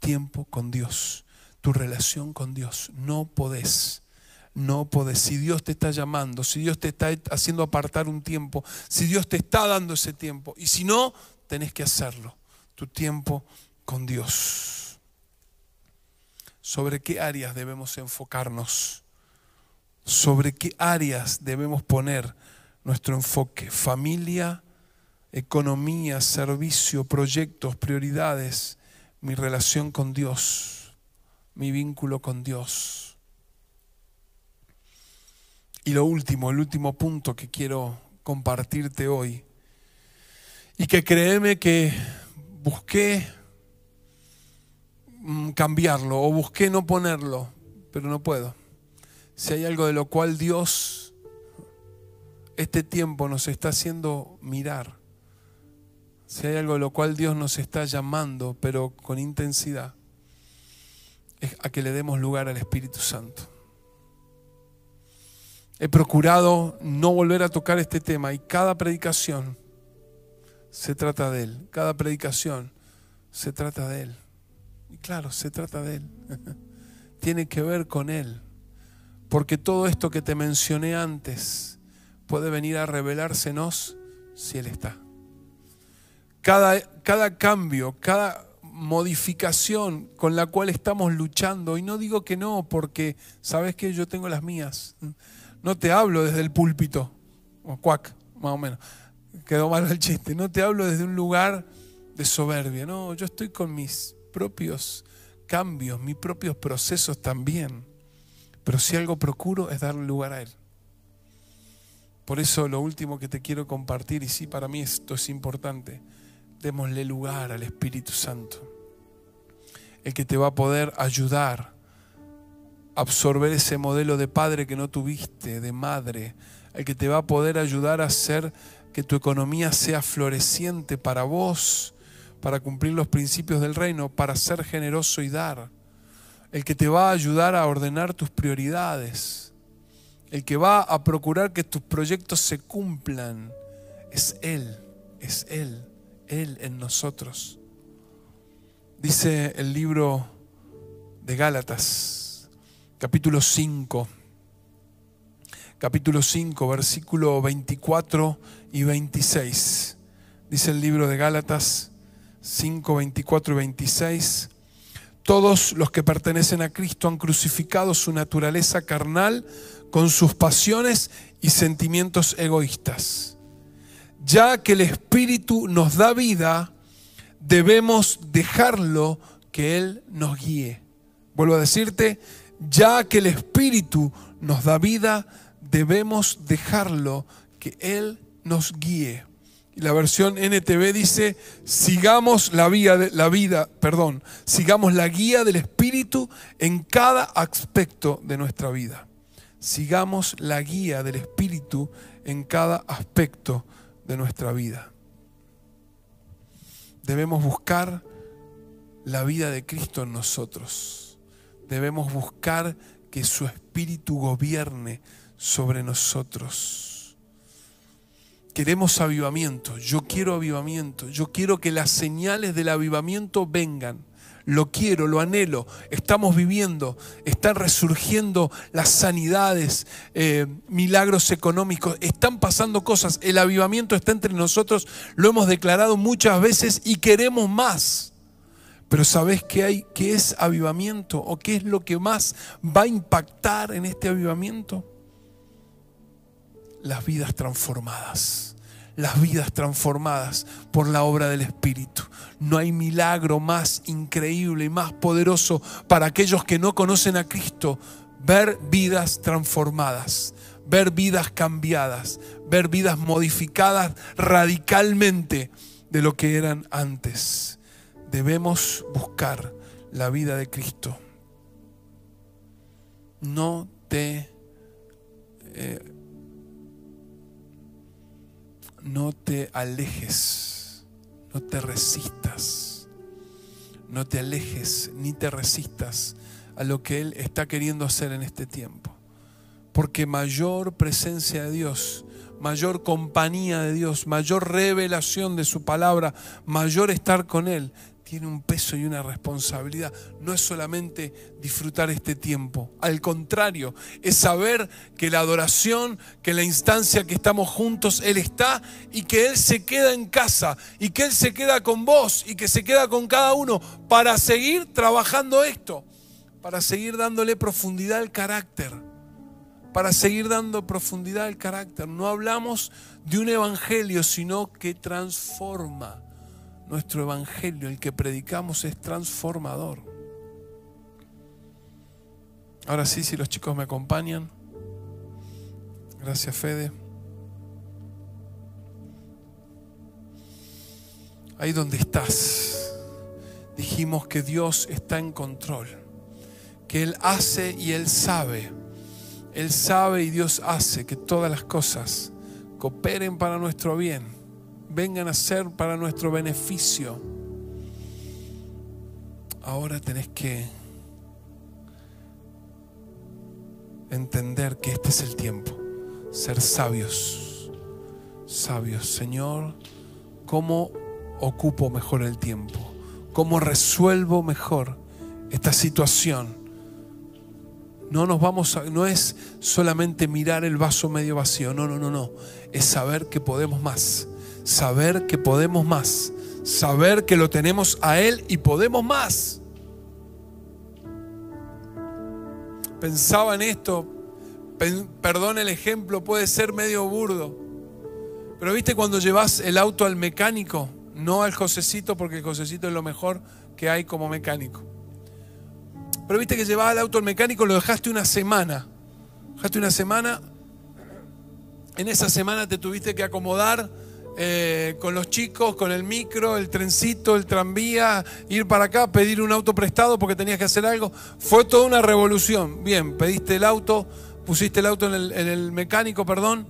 Tiempo con Dios. Tu relación con Dios. No podés. No podés. Si Dios te está llamando, si Dios te está haciendo apartar un tiempo, si Dios te está dando ese tiempo, y si no, tenés que hacerlo, tu tiempo con Dios. ¿Sobre qué áreas debemos enfocarnos? ¿Sobre qué áreas debemos poner nuestro enfoque? Familia, economía, servicio, proyectos, prioridades, mi relación con Dios, mi vínculo con Dios. Y lo último, el último punto que quiero compartirte hoy, y que créeme que busqué mm, cambiarlo o busqué no ponerlo, pero no puedo. Si hay algo de lo cual Dios este tiempo nos está haciendo mirar, si hay algo de lo cual Dios nos está llamando, pero con intensidad, es a que le demos lugar al Espíritu Santo. He procurado no volver a tocar este tema y cada predicación se trata de Él. Cada predicación se trata de Él. Y claro, se trata de Él. <laughs> Tiene que ver con Él. Porque todo esto que te mencioné antes puede venir a revelársenos si Él está. Cada, cada cambio, cada modificación con la cual estamos luchando, y no digo que no, porque sabes que yo tengo las mías. No te hablo desde el púlpito, o más o menos quedó mal el chiste, no te hablo desde un lugar de soberbia, no, yo estoy con mis propios cambios, mis propios procesos también. Pero si algo procuro es darle lugar a Él. Por eso lo último que te quiero compartir, y sí, para mí esto es importante, démosle lugar al Espíritu Santo, el que te va a poder ayudar a absorber ese modelo de padre que no tuviste, de madre, el que te va a poder ayudar a ser que tu economía sea floreciente para vos, para cumplir los principios del reino, para ser generoso y dar. El que te va a ayudar a ordenar tus prioridades. El que va a procurar que tus proyectos se cumplan. Es Él, es Él, Él en nosotros. Dice el libro de Gálatas, capítulo 5 capítulo 5, versículo 24 y 26. Dice el libro de Gálatas 5, 24 y 26. Todos los que pertenecen a Cristo han crucificado su naturaleza carnal con sus pasiones y sentimientos egoístas. Ya que el Espíritu nos da vida, debemos dejarlo que Él nos guíe. Vuelvo a decirte, ya que el Espíritu nos da vida, debemos dejarlo que Él nos guíe. Y la versión NTV dice, sigamos la, vía de, la vida, perdón, sigamos la guía del Espíritu en cada aspecto de nuestra vida. Sigamos la guía del Espíritu en cada aspecto de nuestra vida. Debemos buscar la vida de Cristo en nosotros. Debemos buscar que su Espíritu gobierne sobre nosotros. Queremos avivamiento, yo quiero avivamiento, yo quiero que las señales del avivamiento vengan. Lo quiero, lo anhelo, estamos viviendo, están resurgiendo las sanidades, eh, milagros económicos, están pasando cosas, el avivamiento está entre nosotros, lo hemos declarado muchas veces y queremos más. Pero ¿sabes qué hay? ¿Qué es avivamiento? ¿O qué es lo que más va a impactar en este avivamiento? Las vidas transformadas. Las vidas transformadas por la obra del Espíritu. No hay milagro más increíble y más poderoso para aquellos que no conocen a Cristo. Ver vidas transformadas, ver vidas cambiadas, ver vidas modificadas radicalmente de lo que eran antes. Debemos buscar la vida de Cristo. No te eh, no te alejes, no te resistas, no te alejes ni te resistas a lo que Él está queriendo hacer en este tiempo. Porque mayor presencia de Dios, mayor compañía de Dios, mayor revelación de su palabra, mayor estar con Él, tiene un peso y una responsabilidad. No es solamente disfrutar este tiempo, al contrario, es saber que la adoración, que la instancia que estamos juntos, Él está y que Él se queda en casa y que Él se queda con vos y que se queda con cada uno para seguir trabajando esto, para seguir dándole profundidad al carácter, para seguir dando profundidad al carácter. No hablamos de un evangelio, sino que transforma. Nuestro evangelio, el que predicamos, es transformador. Ahora sí, si los chicos me acompañan. Gracias, Fede. Ahí donde estás, dijimos que Dios está en control, que Él hace y Él sabe. Él sabe y Dios hace que todas las cosas cooperen para nuestro bien, vengan a ser para nuestro beneficio. Ahora tenés que entender que este es el tiempo, ser sabios, sabios. Señor, ¿cómo ocupo mejor el tiempo? ¿Cómo resuelvo mejor esta situación? No nos vamos a, no es solamente mirar el vaso medio vacío, no, no, no, no. Es saber que podemos más. Saber que podemos más. Saber que lo tenemos a Él y podemos más. Pensaba en esto, perdón el ejemplo, puede ser medio burdo. Pero viste cuando llevas el auto al mecánico, no al Josecito, porque el Josecito es lo mejor que hay como mecánico. Pero viste que llevaba el auto al mecánico, lo dejaste una semana. Dejaste una semana. En esa semana te tuviste que acomodar eh, con los chicos, con el micro, el trencito, el tranvía, ir para acá, pedir un auto prestado porque tenías que hacer algo. Fue toda una revolución. Bien, pediste el auto, pusiste el auto en el, mecánico, perdón.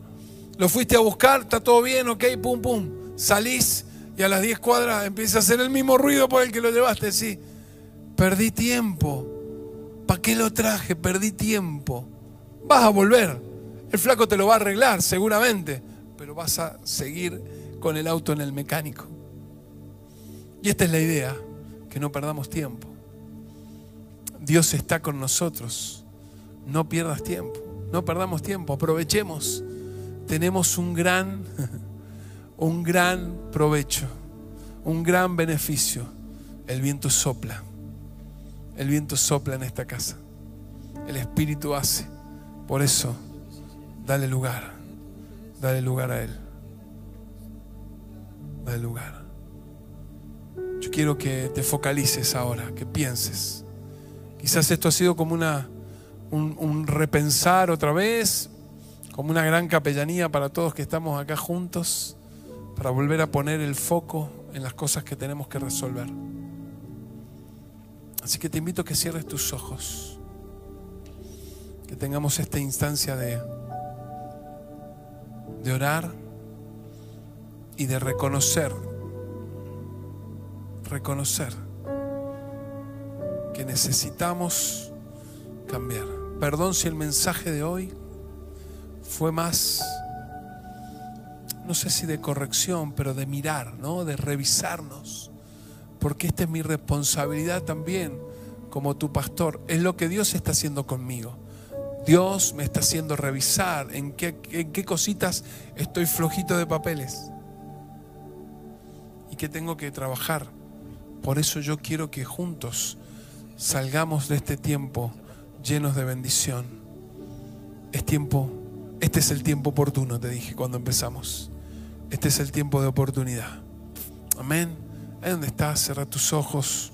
Lo fuiste a buscar, está todo bien, ok, pum, pum. Salís y a las 10 cuadras empieza a hacer el mismo ruido por el que lo llevaste, sí. Perdí tiempo. ¿Para qué lo traje? Perdí tiempo. Vas a volver. El flaco te lo va a arreglar, seguramente. Pero vas a seguir con el auto en el mecánico. Y esta es la idea, que no perdamos tiempo. Dios está con nosotros. No pierdas tiempo. No perdamos tiempo. Aprovechemos. Tenemos un gran <laughs> un gran provecho, un gran beneficio. El viento sopla, el viento sopla en esta casa, el Espíritu hace. Por eso, dale lugar, dale lugar a Él, dale lugar. Yo quiero que te focalices ahora, que pienses. Quizás esto ha sido como una, un, un repensar otra vez, como una gran capellanía para todos que estamos acá juntos para volver a poner el foco en las cosas que tenemos que resolver. Así que te invito a que cierres tus ojos, que tengamos esta instancia de, de orar y de reconocer, reconocer que necesitamos cambiar. Perdón si el mensaje de hoy fue más no sé si de corrección, pero de mirar, ¿no? De revisarnos. Porque esta es mi responsabilidad también como tu pastor. Es lo que Dios está haciendo conmigo. Dios me está haciendo revisar en qué, en qué cositas estoy flojito de papeles y que tengo que trabajar. Por eso yo quiero que juntos salgamos de este tiempo llenos de bendición. Es tiempo, este es el tiempo oportuno, te dije cuando empezamos. Este es el tiempo de oportunidad. Amén. Ahí donde estás, cierra tus ojos.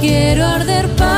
Quiero arder para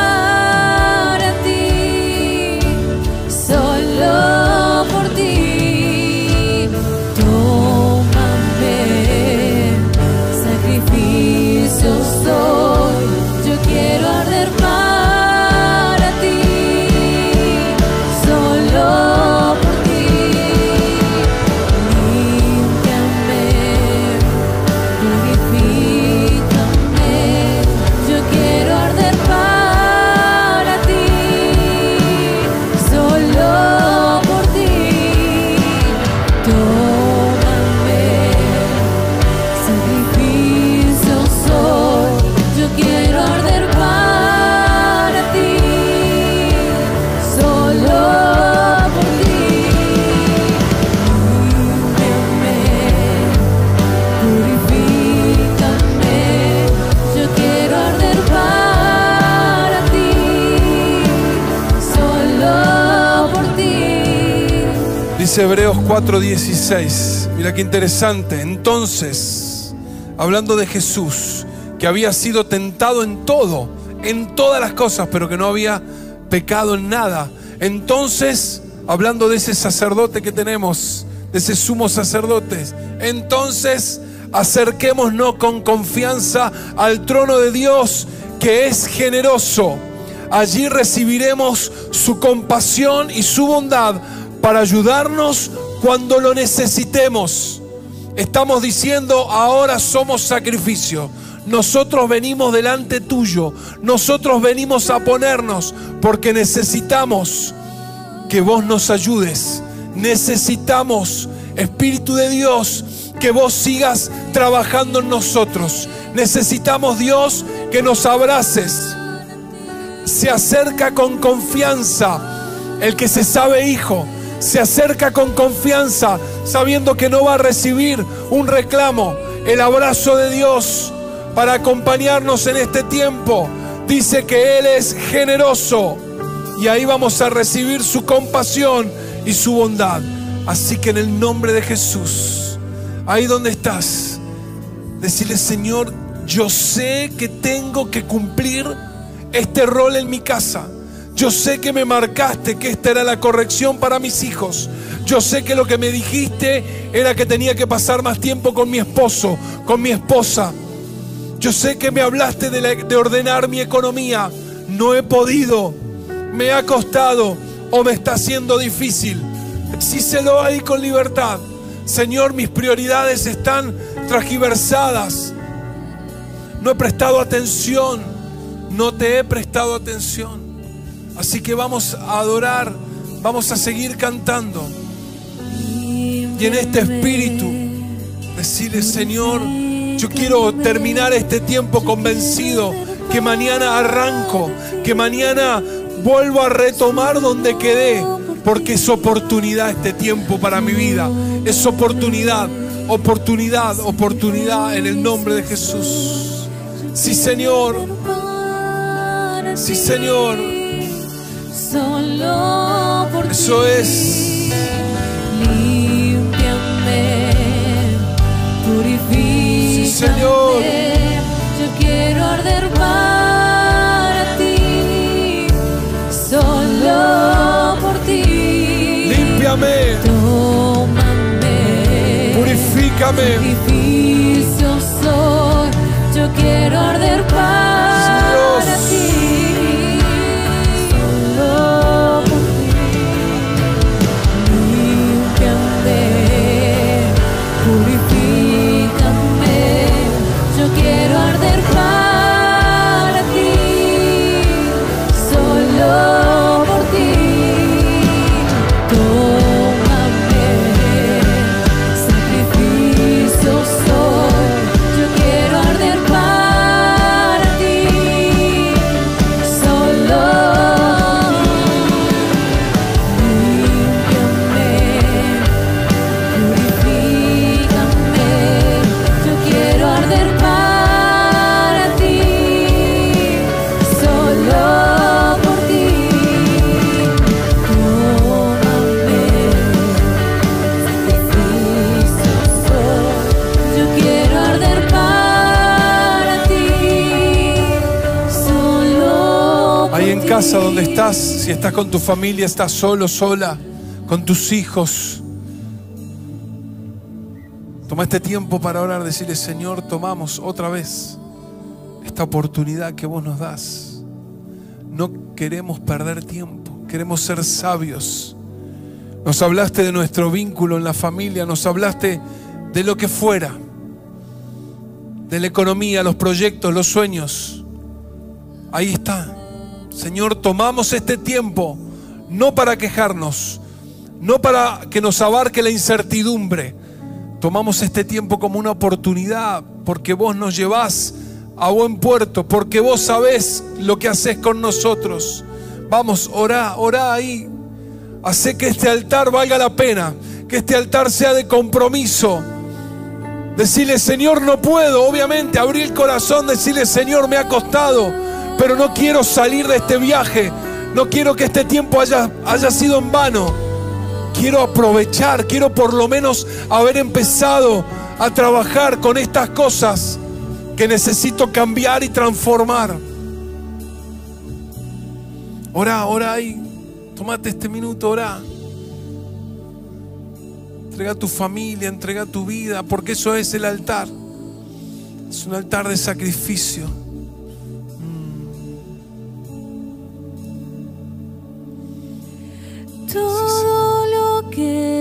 Hebreos 4:16. Mira qué interesante. Entonces, hablando de Jesús, que había sido tentado en todo, en todas las cosas, pero que no había pecado en nada. Entonces, hablando de ese sacerdote que tenemos, de ese sumo sacerdote, entonces acerquémonos con confianza al trono de Dios, que es generoso. Allí recibiremos su compasión y su bondad para ayudarnos cuando lo necesitemos. Estamos diciendo, ahora somos sacrificio. Nosotros venimos delante tuyo. Nosotros venimos a ponernos porque necesitamos que vos nos ayudes. Necesitamos, Espíritu de Dios, que vos sigas trabajando en nosotros. Necesitamos, Dios, que nos abraces. Se acerca con confianza el que se sabe hijo. Se acerca con confianza sabiendo que no va a recibir un reclamo. El abrazo de Dios para acompañarnos en este tiempo. Dice que Él es generoso y ahí vamos a recibir su compasión y su bondad. Así que en el nombre de Jesús, ahí donde estás, decirle Señor, yo sé que tengo que cumplir este rol en mi casa. Yo sé que me marcaste que esta era la corrección para mis hijos. Yo sé que lo que me dijiste era que tenía que pasar más tiempo con mi esposo, con mi esposa. Yo sé que me hablaste de, ordenar mi economía. No he podido. Me ha costado o me está haciendo difícil. Decíselo ahí con libertad. Señor, mis prioridades están transgiversadas. No he prestado atención. No te he prestado atención. Así que vamos a adorar. Vamos a seguir cantando. Y en este espíritu, decirle, Señor, yo quiero terminar este tiempo convencido que mañana arranco, que mañana vuelvo a retomar donde quedé, porque es oportunidad este tiempo para mi vida. Es oportunidad, oportunidad, oportunidad en el nombre de Jesús. Sí, Señor. Sí, Señor. Solo por Eso ti. es. Límpiame, purifícame. Sí, Señor. Yo quiero arder para ti, solo por ti. Límpiame, Tómame, purifícame. sacrificio soy. Yo quiero arder para si estás con tu familia, estás solo, sola, con tus hijos. Toma este tiempo para orar, decirle, Señor, tomamos otra vez esta oportunidad que vos nos das. No queremos perder tiempo, queremos ser sabios. Nos hablaste de nuestro vínculo en la familia, nos hablaste de lo que fuera, de la economía, los proyectos, los sueños. Ahí está. Señor, tomamos este tiempo no para quejarnos, no para que nos abarque la incertidumbre. Tomamos este tiempo como una oportunidad porque vos nos llevás a buen puerto, porque vos sabés lo que haces con nosotros. Vamos, orá, orá ahí. Hace que este altar valga la pena, que este altar sea de compromiso. Decirle, Señor, no puedo, obviamente, abrir el corazón, decirle, Señor, me ha costado, pero no quiero salir de este viaje. No quiero que este tiempo haya, haya sido en vano. Quiero aprovechar, quiero por lo menos haber empezado a trabajar con estas cosas que necesito cambiar y transformar. Ora, ora ahí. Tómate este minuto, ora. Entrega tu familia, entrega tu vida, porque eso es el altar. Es un altar de sacrificio. Todo lo que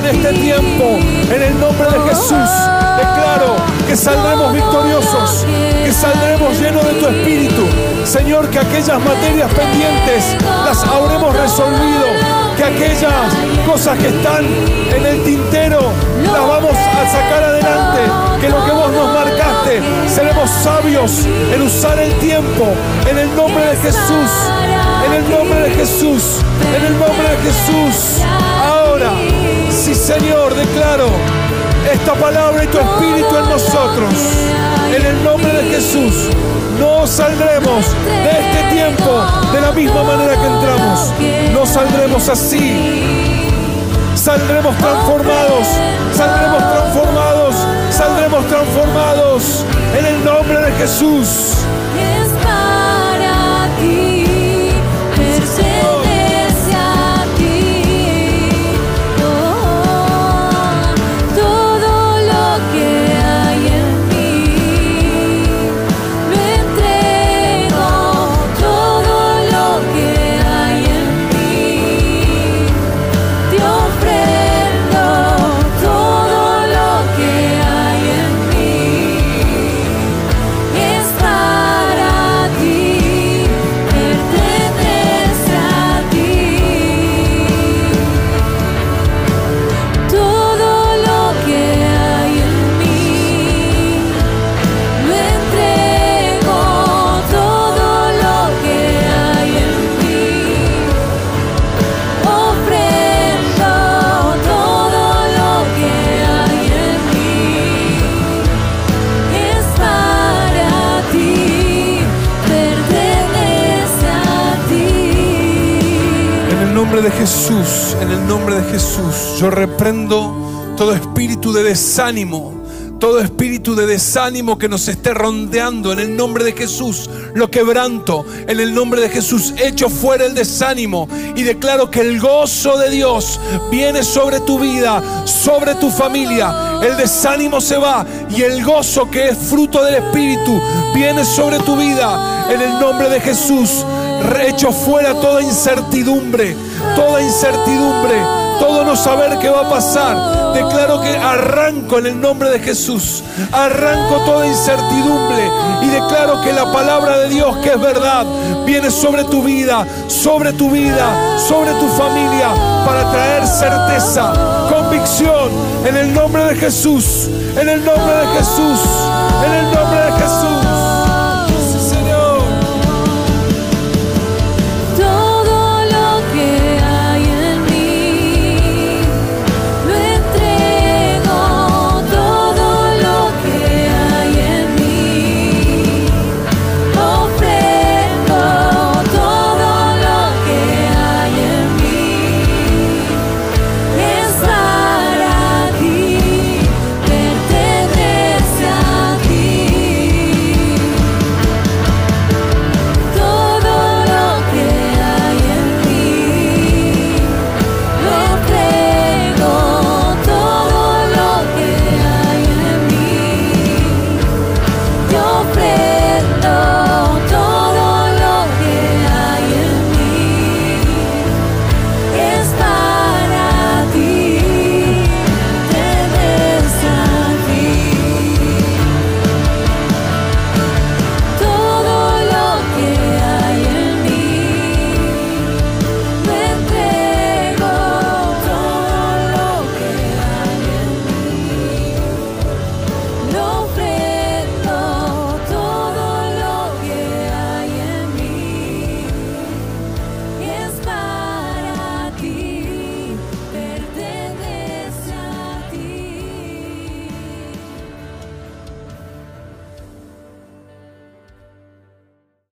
en este tiempo. En el nombre de Jesús, declaro que saldremos victoriosos, que saldremos llenos de tu espíritu. Señor, que aquellas materias pendientes las habremos resolvido, que aquellas cosas que están en el tintero las vamos a sacar adelante, que lo que vos nos marcaste, seremos sabios en usar el tiempo, en el nombre de Jesús. En el nombre de Jesús, en el nombre de Jesús. Señor, declaro esta palabra y tu espíritu en nosotros. En el nombre de Jesús, no saldremos de este tiempo de la misma manera que entramos. No saldremos así. Saldremos transformados, saldremos transformados, saldremos transformados. En el nombre de Jesús. Jesús, en el nombre de Jesús, yo reprendo todo espíritu de desánimo, todo espíritu de desánimo que nos esté rondeando en el nombre de Jesús, lo quebranto en el nombre de Jesús, echo fuera el desánimo y declaro que el gozo de Dios viene sobre tu vida, sobre tu familia. El desánimo se va y el gozo que es fruto del Espíritu viene sobre tu vida en el nombre de Jesús. Echo fuera toda incertidumbre, toda incertidumbre, todo no saber qué va a pasar. Declaro que arranco en el nombre de Jesús, arranco toda incertidumbre y declaro que la palabra de Dios, que es verdad, viene sobre tu vida, sobre tu vida, sobre tu familia, para traer certeza, convicción, en el nombre de Jesús, en el nombre de Jesús, en el nombre de Jesús.